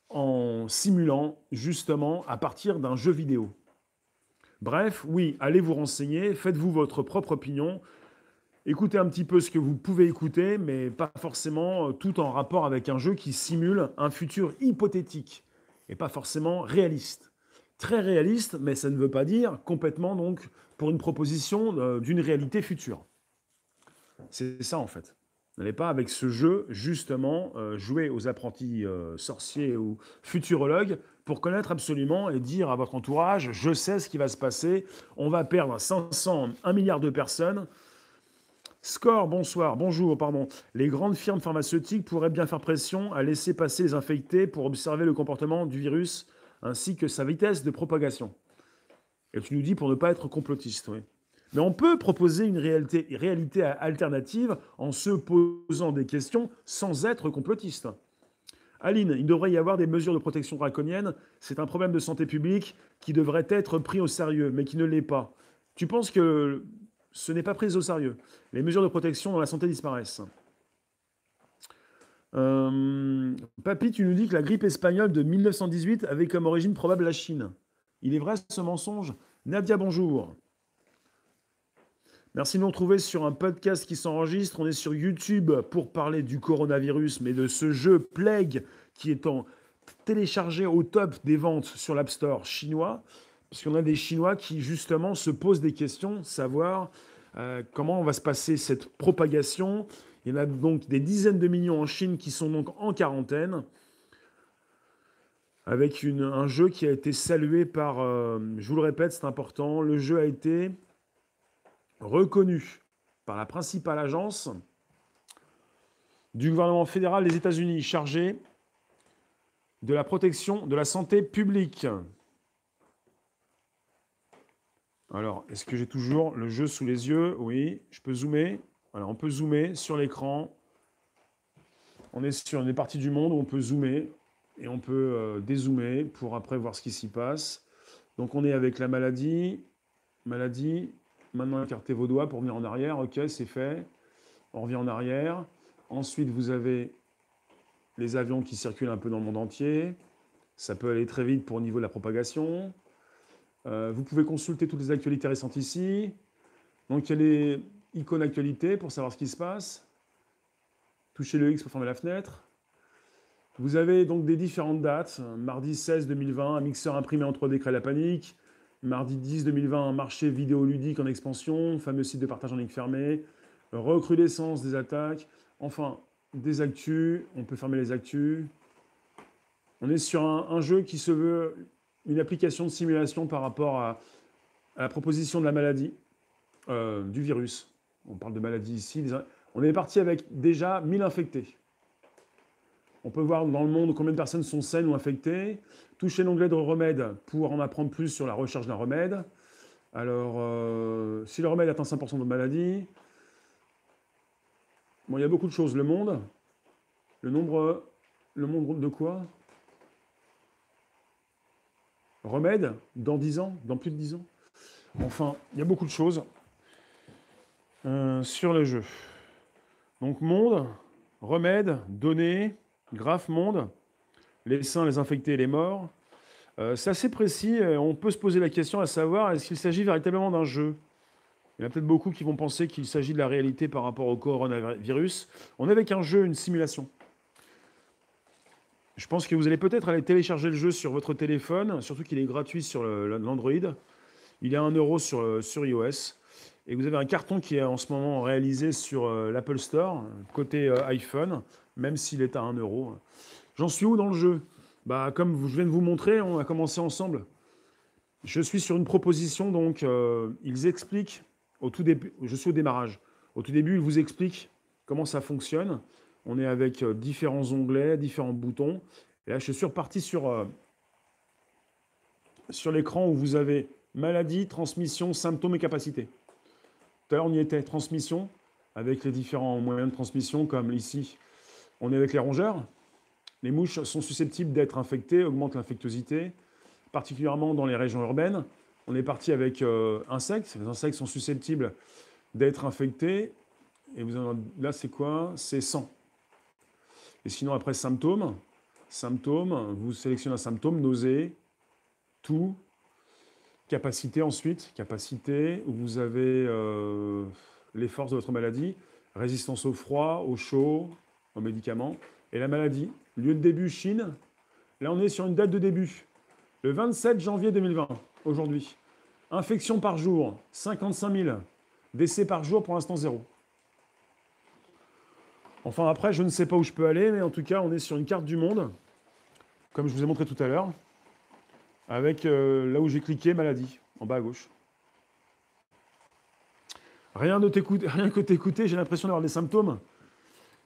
A: en simulant justement à partir d'un jeu vidéo. Bref, oui, allez vous renseigner, faites-vous votre propre opinion, écoutez un petit peu ce que vous pouvez écouter, mais pas forcément euh, tout en rapport avec un jeu qui simule un futur hypothétique et pas forcément réaliste. Très réaliste, mais ça ne veut pas dire complètement donc pour une proposition euh, d'une réalité future. C'est ça en fait. N'allez pas avec ce jeu justement euh, jouer aux apprentis sorciers ou futurologues pour connaître absolument et dire à votre entourage, je sais ce qui va se passer, on va perdre 500, 1 milliard de personnes, Score, bonsoir, bonjour, pardon. Les grandes firmes pharmaceutiques pourraient bien faire pression à laisser passer les infectés pour observer le comportement du virus ainsi que sa vitesse de propagation. Et tu nous dis pour ne pas être complotiste, oui. Mais on peut proposer une réalité, alternative en se posant des questions sans être complotiste. Aline, il devrait y avoir des mesures de protection draconiennes. C'est un problème de santé publique qui devrait être pris au sérieux, mais qui ne l'est pas. Tu penses que ce n'est pas pris au sérieux? Les mesures de protection dans la santé disparaissent. Euh, Papy, tu nous dis que la grippe espagnole de 1918 avait comme origine probable la Chine. Il est vrai ce mensonge? Nadia, bonjour. Merci de nous retrouver sur un podcast qui s'enregistre. On est sur YouTube pour parler du coronavirus, mais de ce jeu Plague qui est en téléchargé au top des ventes sur l'App Store chinois. Parce qu'on a des Chinois qui, justement, se posent des questions, savoir euh, comment va se passer cette propagation. Il y en a donc des dizaines de millions en Chine qui sont donc en quarantaine, avec un jeu qui a été salué par, euh, je vous le répète, c'est important, le jeu a été reconnu par la principale agence du gouvernement fédéral des États-Unis chargée de la protection de la santé publique. Alors, est-ce que j'ai toujours le jeu sous les yeux? Oui, je peux zoomer. Alors, on peut zoomer sur l'écran. On est sur une partie du monde où on peut zoomer et on peut euh, dézoomer pour après voir ce qui s'y passe. Donc, on est avec la maladie. Maladie. Maintenant, écartez vos doigts pour venir en arrière. OK, c'est fait. On revient en arrière. Ensuite, vous avez les avions qui circulent un peu dans le monde entier. Ça peut aller très vite pour au niveau de la propagation. Euh, vous pouvez consulter toutes les actualités récentes ici. Donc il y a les icônes actualités pour savoir ce qui se passe. Touchez le X pour fermer la fenêtre. Vous avez donc des différentes dates. Mardi 16 2020, un mixeur imprimé en 3D crée la panique. Mardi 10 2020, un marché vidéoludique en expansion, fameux site de partage en ligne fermé. Recrudescence des attaques. Enfin, des actus. On peut fermer les actus. On est sur un jeu qui se veut une application de simulation par rapport à, la proposition de la maladie, euh, du virus. On parle de maladie ici. On est parti avec déjà 1000 infectés. On peut voir dans le monde combien de personnes sont saines ou infectées. Touchez l'onglet de remède pour en apprendre plus sur la recherche d'un remède. Alors, euh, si le remède atteint 5% de maladie, bon, il y a beaucoup de choses. Le monde, le nombre, le monde de quoi? Remède dans 10 ans, dans plus de 10 ans. Enfin, il y a beaucoup de choses euh, sur le jeu. Donc monde, remède, données, graphe monde, les sains, les infectés les morts. Euh, c'est assez précis. On peut se poser la question à savoir est-ce qu'il s'agit véritablement d'un jeu? Il y en a peut-être beaucoup qui vont penser qu'il s'agit de la réalité par rapport au coronavirus. On est avec un jeu, une simulation. Je pense que vous allez peut-être aller télécharger le jeu sur votre téléphone, surtout qu'il est gratuit sur l'Android. Il est à 1 euro sur, sur iOS. Et vous avez un carton qui est en ce moment réalisé sur euh, l'Apple Store, côté euh, iPhone, même s'il est à 1 euro. J'en suis où dans le jeu? Bah, Comme je viens de vous montrer, on a commencé ensemble. Je suis sur une proposition, donc euh, ils expliquent, au tout début, je suis au démarrage. Au tout début, il vous explique comment ça fonctionne. On est avec différents onglets, différents boutons. Et là, je suis reparti sur, sur l'écran où vous avez maladie, transmission, symptômes et capacité. Tout à l'heure, on y était, transmission, avec les différents moyens de transmission, comme ici, on est avec les rongeurs. Les mouches sont susceptibles d'être infectées, augmentent l'infectiosité, particulièrement dans les régions urbaines. On est parti avec euh, insectes. Les insectes sont susceptibles d'être infectés. Et vous là, c'est quoi? C'est sang. Et sinon, après, symptômes. Symptômes, vous sélectionnez un symptôme, nausée, tout. Capacité ensuite, capacité, où vous avez euh, les forces de votre maladie, résistance au froid, au chaud, aux médicaments. Et la maladie, lieu de début, Chine. Là, on est sur une date de début. Le 27 janvier 2020, aujourd'hui. Infection par jour, 55 000. Décès par jour, pour l'instant, zéro. Enfin, après, je ne sais pas où je peux aller, mais en tout cas, on est sur une carte du monde, comme je vous ai montré tout à l'heure, avec euh, là où j'ai cliqué, maladie, en bas à gauche. Rien, rien que t'écouter, j'ai l'impression d'avoir des symptômes.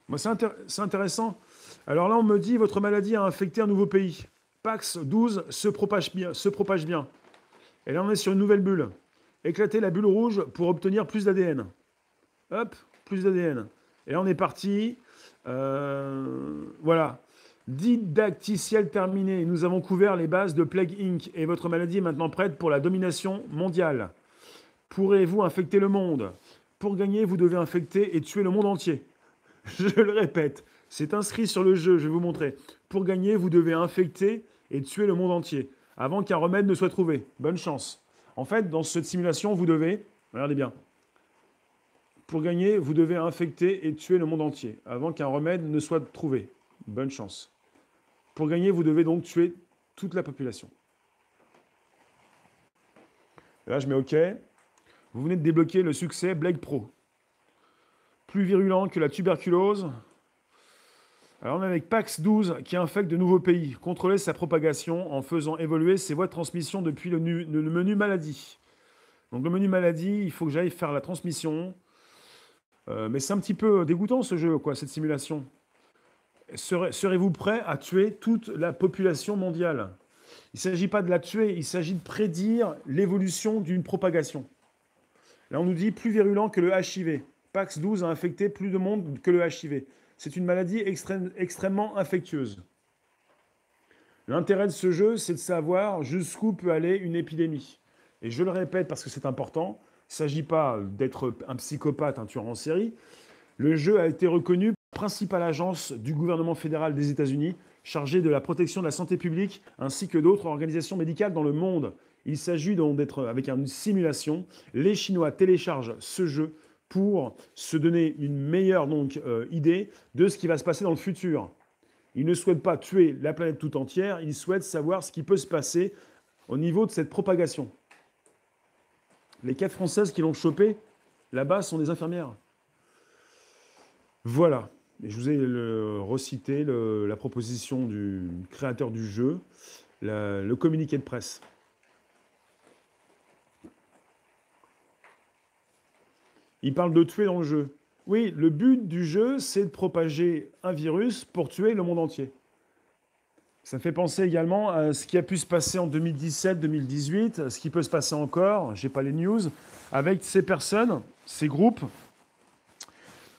A: Moi, c'est intéressant. Alors là, on me dit, votre maladie a infecté un nouveau pays. Pax 12 se propage bien. Se propage bien. Et là, on est sur une nouvelle bulle. Éclater la bulle rouge pour obtenir plus d'ADN. Hop, plus d'ADN. Et là, on est parti. Euh, voilà. Didacticiel terminé. Nous avons couvert les bases de Plague Inc. Et votre maladie est maintenant prête pour la domination mondiale. Pourrez-vous infecter le monde? Pour gagner, vous devez infecter et tuer le monde entier. Je le répète, c'est inscrit sur le jeu, je vais vous montrer. Pour gagner, vous devez infecter et tuer le monde entier avant qu'un remède ne soit trouvé. Bonne chance. En fait, dans cette simulation, vous devez, regardez bien, pour gagner, vous devez infecter et tuer le monde entier avant qu'un remède ne soit trouvé. Bonne chance. Pour gagner, vous devez donc tuer toute la population. Là, je mets OK. Vous venez de débloquer le succès Blague Pro. Plus virulent que la tuberculose. Alors on est avec Pax 12 qui infecte de nouveaux pays. Contrôler sa propagation en faisant évoluer ses voies de transmission depuis le, le menu maladie. Donc le menu maladie, il faut que j'aille faire la transmission. Euh, mais c'est un petit peu dégoûtant ce jeu, quoi, cette simulation. Serez-vous prêt à tuer toute la population mondiale? Il ne s'agit pas de la tuer, il s'agit de prédire l'évolution d'une propagation. Là, on nous dit plus virulent que le HIV. Pax 12 a infecté plus de monde que le HIV. C'est une maladie extrêmement infectieuse. L'intérêt de ce jeu, c'est de savoir jusqu'où peut aller une épidémie. Et je le répète parce que c'est important, il ne s'agit pas d'être un psychopathe, un tueur en série. Le jeu a été reconnu principale agence du gouvernement fédéral des États-Unis chargée de la protection de la santé publique ainsi que d'autres organisations médicales dans le monde. Il s'agit donc d'être avec une simulation. Les Chinois téléchargent ce jeu pour se donner une meilleure donc, euh, idée de ce qui va se passer dans le futur. Ils ne souhaitent pas tuer la planète tout entière, ils souhaitent savoir ce qui peut se passer au niveau de cette propagation. Les quatre Françaises qui l'ont chopé, là-bas, sont des infirmières. Voilà. Je vous ai recité la proposition du créateur du jeu, le communiqué de presse. Il parle de tuer dans le jeu. Oui, le but du jeu, c'est de propager un virus pour tuer le monde entier. Ça fait penser également à ce qui a pu se passer en 2017-2018, ce qui peut se passer encore, je n'ai pas les news, avec ces personnes, ces groupes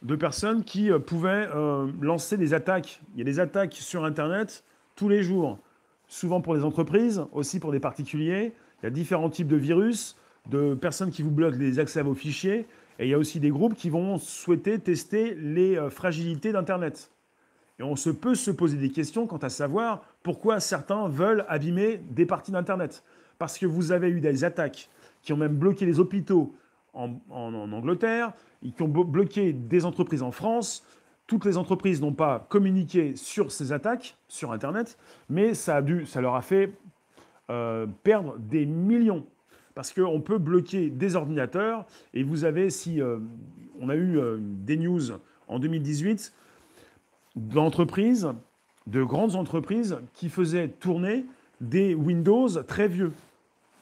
A: de personnes qui euh, pouvaient euh, lancer des attaques. Il y a des attaques sur Internet tous les jours, souvent pour des entreprises, aussi pour des particuliers. Il y a différents types de virus, de personnes qui vous bloquent les accès à vos fichiers, et il y a aussi des groupes qui vont souhaiter tester les euh, fragilités d'Internet. Et on se peut se poser des questions quant à savoir pourquoi certains veulent abîmer des parties d'Internet. Parce que vous avez eu des attaques qui ont même bloqué les hôpitaux en, Angleterre, qui ont bloqué des entreprises en France. Toutes les entreprises n'ont pas communiqué sur ces attaques sur Internet, mais ça, a dû, ça leur a fait euh, perdre des millions parce qu'on peut bloquer des ordinateurs. Et vous avez, si euh, on a eu euh, des news en 2018 d'entreprises, de grandes entreprises qui faisaient tourner des Windows très vieux.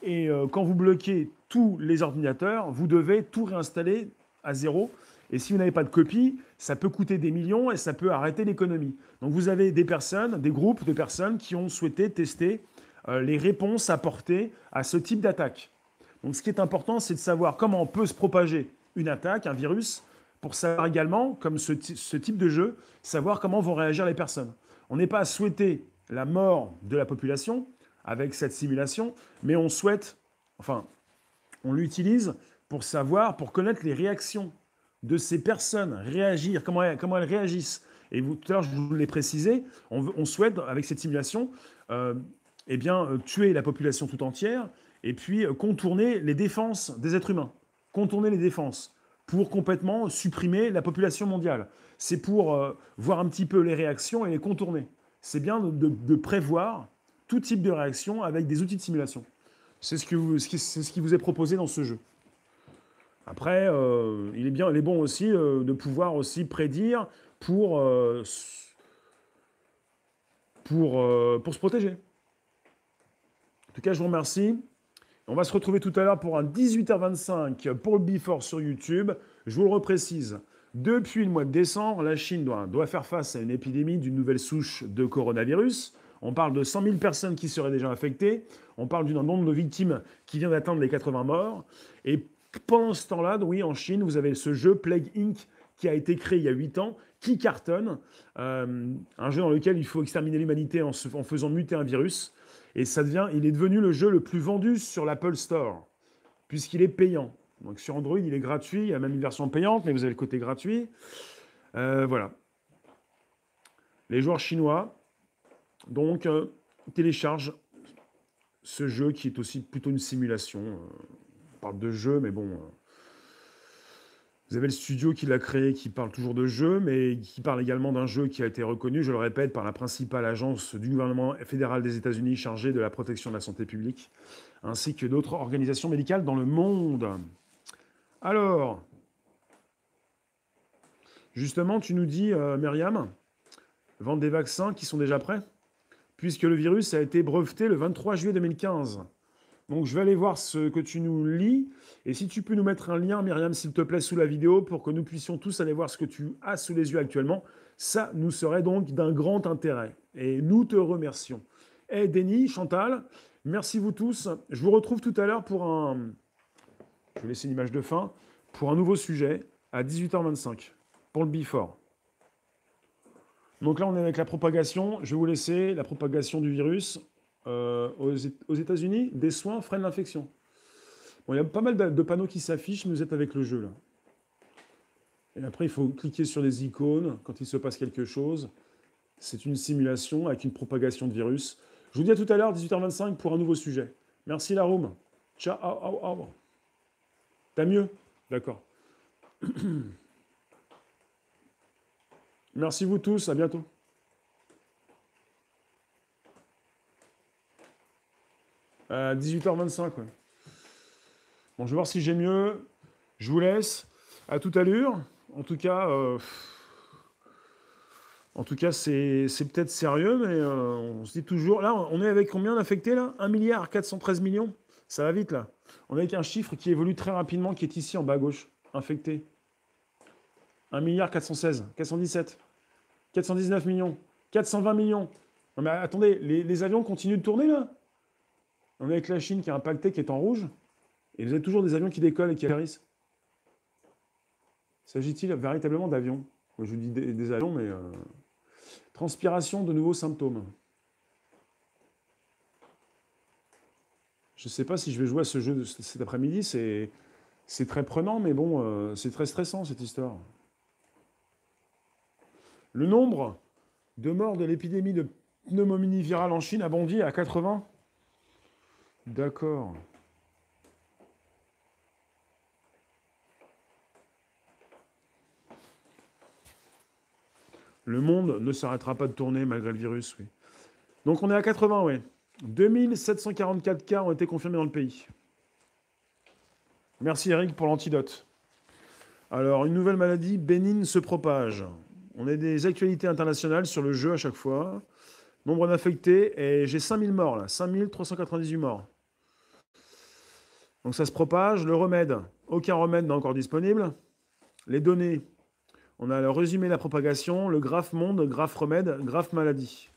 A: Et quand vous bloquez tous les ordinateurs, vous devez tout réinstaller à zéro. Et si vous n'avez pas de copie, ça peut coûter des millions et ça peut arrêter l'économie. Donc vous avez des personnes, des groupes de personnes qui ont souhaité tester euh, les réponses apportées à ce type d'attaque. Donc ce qui est important, c'est de savoir comment peut se propager une attaque, un virus, pour savoir également, comme ce, ce type de jeu, savoir comment vont réagir les personnes. On n'est pas à souhaiter la mort de la population avec cette simulation, mais on souhaite, enfin, on l'utilise pour savoir, pour connaître les réactions de ces personnes, réagir, comment elles, réagissent. Et vous, tout à l'heure, je vous l'ai précisé, on, souhaite, avec cette simulation, euh, eh euh, tuer la population tout entière et puis euh, contourner les défenses des êtres humains, contourner les défenses pour complètement supprimer la population mondiale. C'est pour voir un petit peu les réactions et les contourner. C'est bien de, prévoir tout type de réaction avec des outils de simulation. C'est ce, qui vous est proposé dans ce jeu. Après, euh, il, est bien, bon aussi euh, de pouvoir aussi prédire pour, euh, pour, se protéger. En tout cas, je vous remercie. On va se retrouver tout à l'heure pour un 18h25 pour le Before sur YouTube. Je vous le reprécise. Depuis le mois de décembre, la Chine doit faire face à une épidémie d'une nouvelle souche de coronavirus. On parle de 100 000 personnes qui seraient déjà infectées. On parle d'un nombre de victimes qui vient d'atteindre les 80 morts. Et pendant ce temps-là, oui, en Chine, vous avez ce jeu Plague Inc. qui a été créé il y a 8 ans, qui cartonne. Euh, un jeu dans lequel il faut exterminer l'humanité en, faisant muter un virus. Et ça devient, il est devenu le jeu le plus vendu sur l'Apple Store, puisqu'il est payant. Donc sur Android, il est gratuit. Il y a même une version payante, mais vous avez le côté gratuit. Euh, voilà. Les joueurs chinois, donc, euh, téléchargent ce jeu qui est aussi plutôt une simulation parle de jeu, mais bon. Euh, vous avez le studio qui l'a créé, qui parle toujours de jeu, mais qui parle également d'un jeu qui a été reconnu, je le répète, par la principale agence du gouvernement fédéral des États-Unis chargée de la protection de la santé publique, ainsi que d'autres organisations médicales dans le monde. Alors, justement, tu nous dis, euh, Myriam, vendre des vaccins qui sont déjà prêts, puisque le virus a été breveté le 23 juillet 2015. Donc je vais aller voir ce que tu nous lis. Et si tu peux nous mettre un lien, Myriam, s'il te plaît, sous la vidéo pour que nous puissions tous aller voir ce que tu as sous les yeux actuellement, ça nous serait donc d'un grand intérêt. Et nous te remercions. Et eh, Denis, Chantal, merci vous tous. Je vous retrouve tout à l'heure pour un... Je vais laisser une image de fin. Pour un nouveau sujet à 18h25 pour le Before. Donc là, on est avec la propagation. Je vais vous laisser la propagation du virus. Euh, aux, États-Unis, des soins freinent l'infection. Bon, il y a pas mal de, panneaux qui s'affichent, mais vous êtes avec le jeu là. Et après, il faut cliquer sur des icônes quand il se passe quelque chose. C'est une simulation avec une propagation de virus. Je vous dis à tout à l'heure, 18h25, pour un nouveau sujet. Merci la room. Ciao. T'as mieux? D'accord. Merci vous tous. À bientôt. 18h25. Bon, je vais voir si j'ai mieux. Je vous laisse. À toute allure. En tout cas, euh, en tout cas, c'est peut-être sérieux, mais euh, on se dit toujours. Là, on est avec combien d'infectés là? 1 milliard 413 millions? Ça va vite là. On est avec un chiffre qui évolue très rapidement, qui est ici en bas à gauche. Infectés. 1 milliard 416, 417, 419 millions, 420 millions. Non mais attendez, les avions continuent de tourner là on est avec la Chine qui est impactée, qui est en rouge, et vous avez toujours des avions qui décollent et qui atterrissent. S'agit-il véritablement d'avions? Je vous dis des, avions, mais... Euh, transpiration de nouveaux symptômes. Je ne sais pas si je vais jouer à ce jeu cet après-midi, c'est très prenant, mais bon, euh, c'est très stressant cette histoire. Le nombre de morts de l'épidémie de pneumonie virale en Chine a bondi à 80 D'accord. Le monde ne s'arrêtera pas de tourner malgré le virus, oui. Donc on est à 80, oui. 2744 cas ont été confirmés dans le pays. Merci Eric pour l'antidote. Alors, une nouvelle maladie bénigne se propage. On a des actualités internationales sur le jeu à chaque fois. Nombre d'infectés, et j'ai 5000 morts là, 5398 morts. Donc ça se propage. Le remède, aucun remède n'est encore disponible. les données. On a le résumé la propagation, le graphe monde, graphe remède, graphe maladie.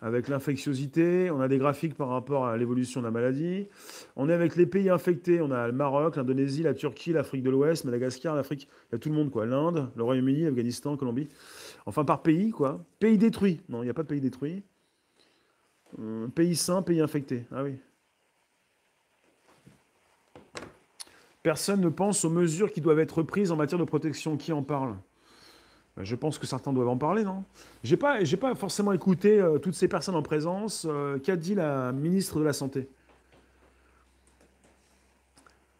A: Avec l'infectiosité, on a des graphiques par rapport à l'évolution de la maladie. On est avec les pays infectés, on a le Maroc, l'Indonésie, la Turquie, l'Afrique de l'Ouest, Madagascar, l'Afrique, il y a tout le monde quoi, l'Inde, le Royaume-Uni, l'Afghanistan, Colombie. Enfin par pays quoi. Pays détruit. Non, il n'y a pas de pays détruit. Euh, pays sain, pays infecté. Ah oui. Personne ne pense aux mesures qui doivent être prises en matière de protection. Qui en parle? Je pense que certains doivent en parler, non? J'ai pas, pas forcément écouté euh, toutes ces personnes en présence. Euh, qu'a dit la ministre de la Santé?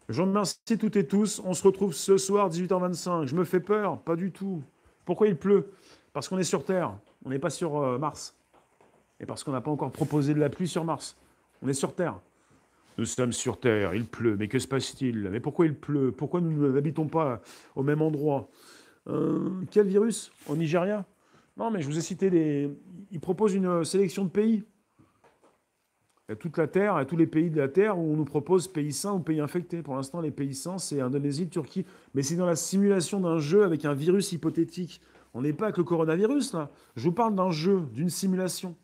A: Je remercie toutes et tous. On se retrouve ce soir, 18h25. Je me fais peur Pas du tout. Pourquoi il pleut? Parce qu'on est sur Terre. On n'est pas sur euh, Mars. Et parce qu'on n'a pas encore proposé de la pluie sur Mars. On est sur Terre. Nous sommes sur Terre, il pleut, mais que se passe-t-il? Mais pourquoi il pleut? Pourquoi nous n'habitons pas au même endroit? Euh, Quel virus Au Nigeria? Non, mais je vous ai cité des... Il propose une sélection de pays. Il y a toute la Terre, a tous les pays de la Terre où on nous propose pays sains ou pays infectés. Pour l'instant, les pays sains, c'est Indonésie, Turquie. Mais c'est dans la simulation d'un jeu avec un virus hypothétique. On n'est pas avec le coronavirus, là. Je vous parle d'un jeu, d'une simulation.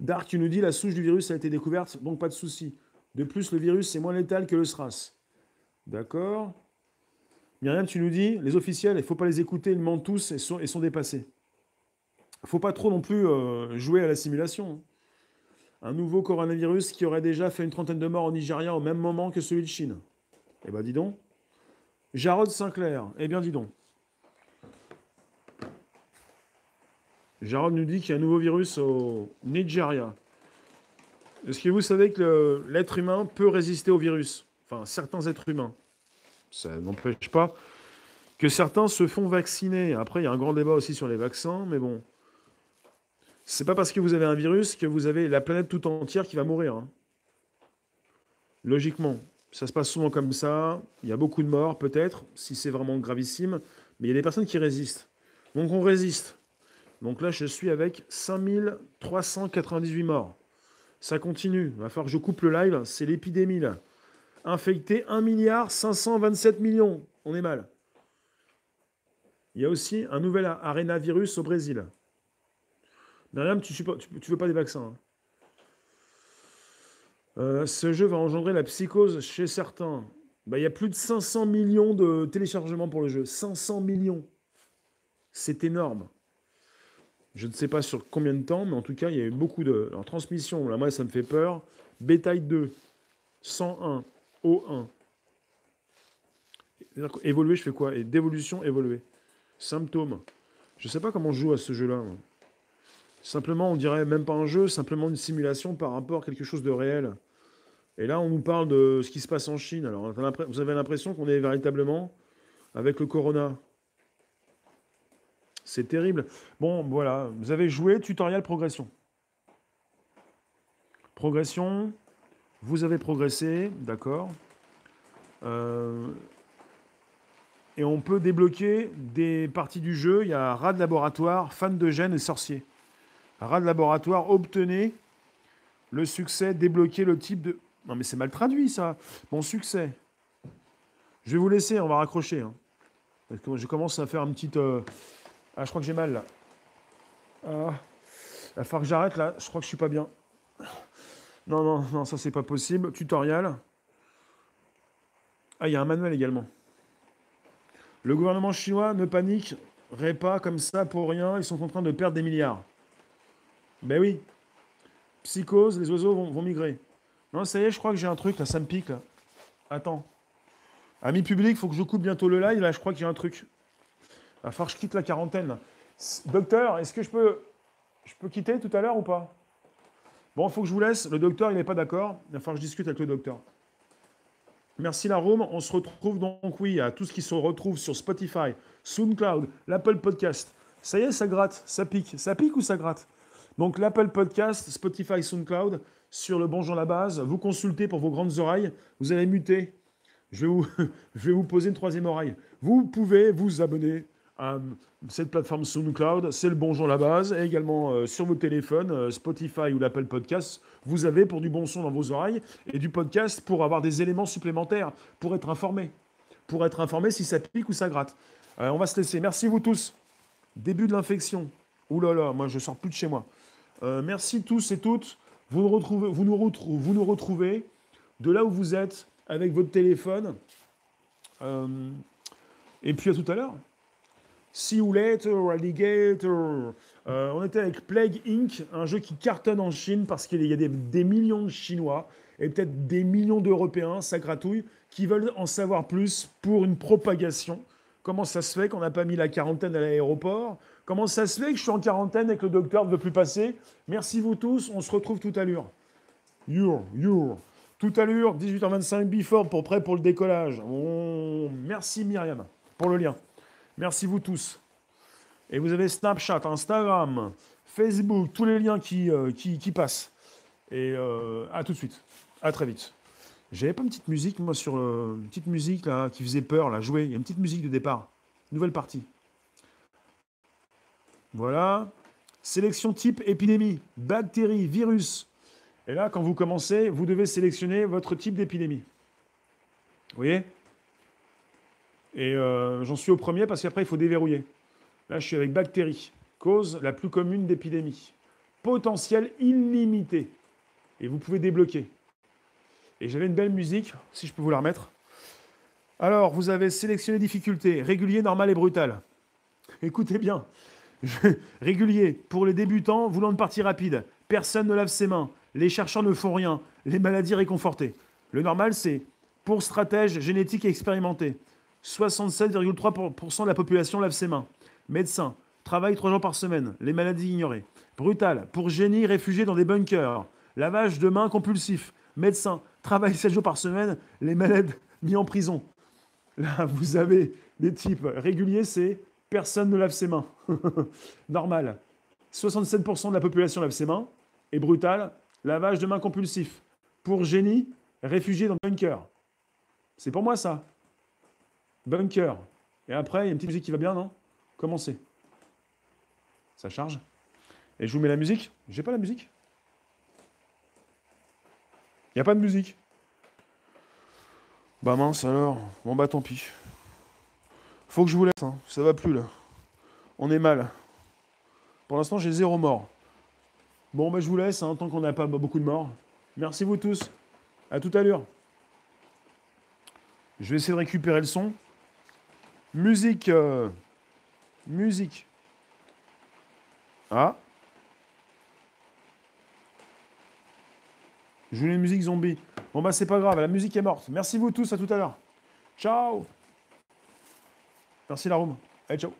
A: Dark, tu nous dis la souche du virus a été découverte, donc pas de souci. De plus, le virus est moins létal que le SRAS. D'accord? Myriam, tu nous dis, les officiels, il ne faut pas les écouter, ils mentent tous et sont, dépassés. Il ne faut pas trop non plus euh, jouer à la simulation. Un nouveau coronavirus qui aurait déjà fait une trentaine de morts au Nigeria au même moment que celui de Chine. Eh bien, dis donc. Jarod Sinclair, eh bien, dis donc. Jarod nous dit qu'il y a un nouveau virus au Nigeria. Est-ce que vous savez que l'être humain peut résister au virus? Enfin, certains êtres humains. Ça n'empêche pas que certains se font vacciner. Après, il y a un grand débat aussi sur les vaccins, mais bon. C'est pas parce que vous avez un virus que vous avez la planète tout entière qui va mourir. Hein. Logiquement. Ça se passe souvent comme ça. Il y a beaucoup de morts, peut-être, si c'est vraiment gravissime. Mais il y a des personnes qui résistent. Donc on résiste. Donc là, je suis avec 5398 morts. Ça continue. Il va falloir que je coupe le live. C'est l'épidémie, là. Infecté 1 milliard 527 millions. On est mal. Il y a aussi un nouvel arénavirus au Brésil. Myriam, tu ne veux pas des vaccins. Hein. Euh, ce jeu va engendrer la psychose chez certains. Bah, il y a plus de 500 millions de téléchargements pour le jeu. 500 millions. C'est énorme. Je ne sais pas sur combien de temps, mais en tout cas, il y a eu beaucoup de. En transmission, moi, ça me fait peur. Bétail 2, 101, O1. Évoluer, je fais quoi? Et d'évolution, évoluer. Symptômes. Je ne sais pas comment je joue à ce jeu-là. Simplement, on dirait même pas un jeu, simplement une simulation par rapport à quelque chose de réel. Et là, on nous parle de ce qui se passe en Chine. Alors, vous avez l'impression qu'on est véritablement avec le corona. C'est terrible. Bon, voilà, vous avez joué tutoriel progression. Progression, vous avez progressé, d'accord. Euh, et on peut débloquer des parties du jeu. Il y a rat de laboratoire, fan de gènes et sorcier. Rat de laboratoire, obtenez le succès, débloquer le type de... Non mais c'est mal traduit ça. Mon succès. Je vais vous laisser, on va raccrocher. Hein. je commence à faire un petit... Euh, ah, je crois que j'ai mal là. Ah, il va falloir que j'arrête là. Je crois que je suis pas bien. Non, non, non, ça c'est pas possible. Tutoriel. Ah, il y a un manuel également. Le gouvernement chinois ne paniquerait pas comme ça pour rien. Ils sont en train de perdre des milliards. Ben oui. Psychose, les oiseaux vont, migrer. Non, ça y est, je crois que j'ai un truc là, ça me pique. Attends. Ami public, faut que je coupe bientôt le live. Là, je crois que j'ai un truc. Il va falloir que je quitte la quarantaine. Docteur, est-ce que je peux, je peux quitter tout à l'heure ou pas? Bon, il faut que je vous laisse. Le docteur, il n'est pas d'accord. Il va falloir que je discute avec le docteur. Merci la Rome. On se retrouve donc, oui, à tout ce qui se retrouve sur Spotify, SoundCloud, l'Apple Podcast. Ça y est, ça gratte, ça pique. Ça pique ou ça gratte? Donc l'Apple Podcast, Spotify, SoundCloud, sur le Bonjour la base. Vous consultez pour vos grandes oreilles. Vous allez muter. Je je vais vous poser une troisième oreille. Vous pouvez vous abonner cette plateforme SoundCloud, c'est le bonjour la base, et également euh, sur vos téléphones, euh, Spotify ou l'Apple Podcast, vous avez pour du bon son dans vos oreilles et du podcast pour avoir des éléments supplémentaires, pour être informé, pour être informé si ça pique ou ça gratte. on va se laisser. Merci vous tous. Début de l'infection. Ouh là là, moi je sors plus de chez moi. merci tous et toutes. Vous nous, retrouvez, vous, nous retrouvez, vous nous retrouvez de là où vous êtes avec votre téléphone. et puis à tout à l'heure. See you later, alligator. Euh, on était avec Plague Inc., un jeu qui cartonne en Chine parce qu'il y a des, millions de Chinois et peut-être des millions d'Européens, ça gratouille, qui veulent en savoir plus pour une propagation. Comment ça se fait qu'on n'a pas mis la quarantaine à l'aéroport? Comment ça se fait que je suis en quarantaine et que le docteur ne veut plus passer? Merci vous tous, on se retrouve tout à l'heure. You, you. Tout à l'heure, 18h25, before pour prêt pour le décollage. Merci Myriam pour le lien. Merci vous tous. Et vous avez Snapchat, Instagram, Facebook, tous les liens qui, euh, passent. Et euh, à tout de suite. À très vite. J'avais pas une petite musique, moi, sur euh, une petite musique là, qui faisait peur, là, jouer. Il y a une petite musique de départ. Nouvelle partie. Voilà. Sélection type épidémie, bactérie, virus. Et là, quand vous commencez, vous devez sélectionner votre type d'épidémie. Vous voyez? Et euh, j'en suis au premier parce qu'après, il faut déverrouiller. Là, je suis avec bactéries, cause la plus commune d'épidémie. Potentiel illimité. Et vous pouvez débloquer. Et j'avais une belle musique, si je peux vous la remettre. Alors, vous avez sélectionné difficulté, régulier, normal et brutal. Écoutez bien. régulier, pour les débutants voulant une partie rapide. Personne ne lave ses mains. Les chercheurs ne font rien. Les maladies réconfortées. Le normal, c'est pour stratège génétique expérimenté. 67,3% de la population lave ses mains. Médecin, travaille trois jours par semaine, les maladies ignorées. Brutal, pour génie réfugié dans des bunkers. Lavage de mains compulsif. Médecin, travaille 7 jours par semaine, les malades mis en prison. Là, vous avez des types réguliers, c'est personne ne lave ses mains. Normal. 67% de la population lave ses mains. Et brutal, lavage de mains compulsif. Pour génie, réfugié dans bunker. C'est pour moi ça. Bunker. Et après, il y a une petite musique qui va bien, non? Commencez. Ça charge. Et je vous mets la musique. J'ai pas la musique? Il n'y a pas de musique. Bah mince alors. Bon bah tant pis. Faut que je vous laisse. Hein. Ça va plus là. On est mal. Pour l'instant, j'ai zéro mort. Bon bah je vous laisse, hein, tant qu'on n'a pas beaucoup de morts. Merci vous tous. À tout à l'heure. Je vais essayer de récupérer le son. Musique. Euh, musique. Ah. Je voulais musique zombie. Bon bah c'est pas grave, la musique est morte. Merci vous tous, à tout à l'heure. Ciao. Merci la room. Allez, ciao.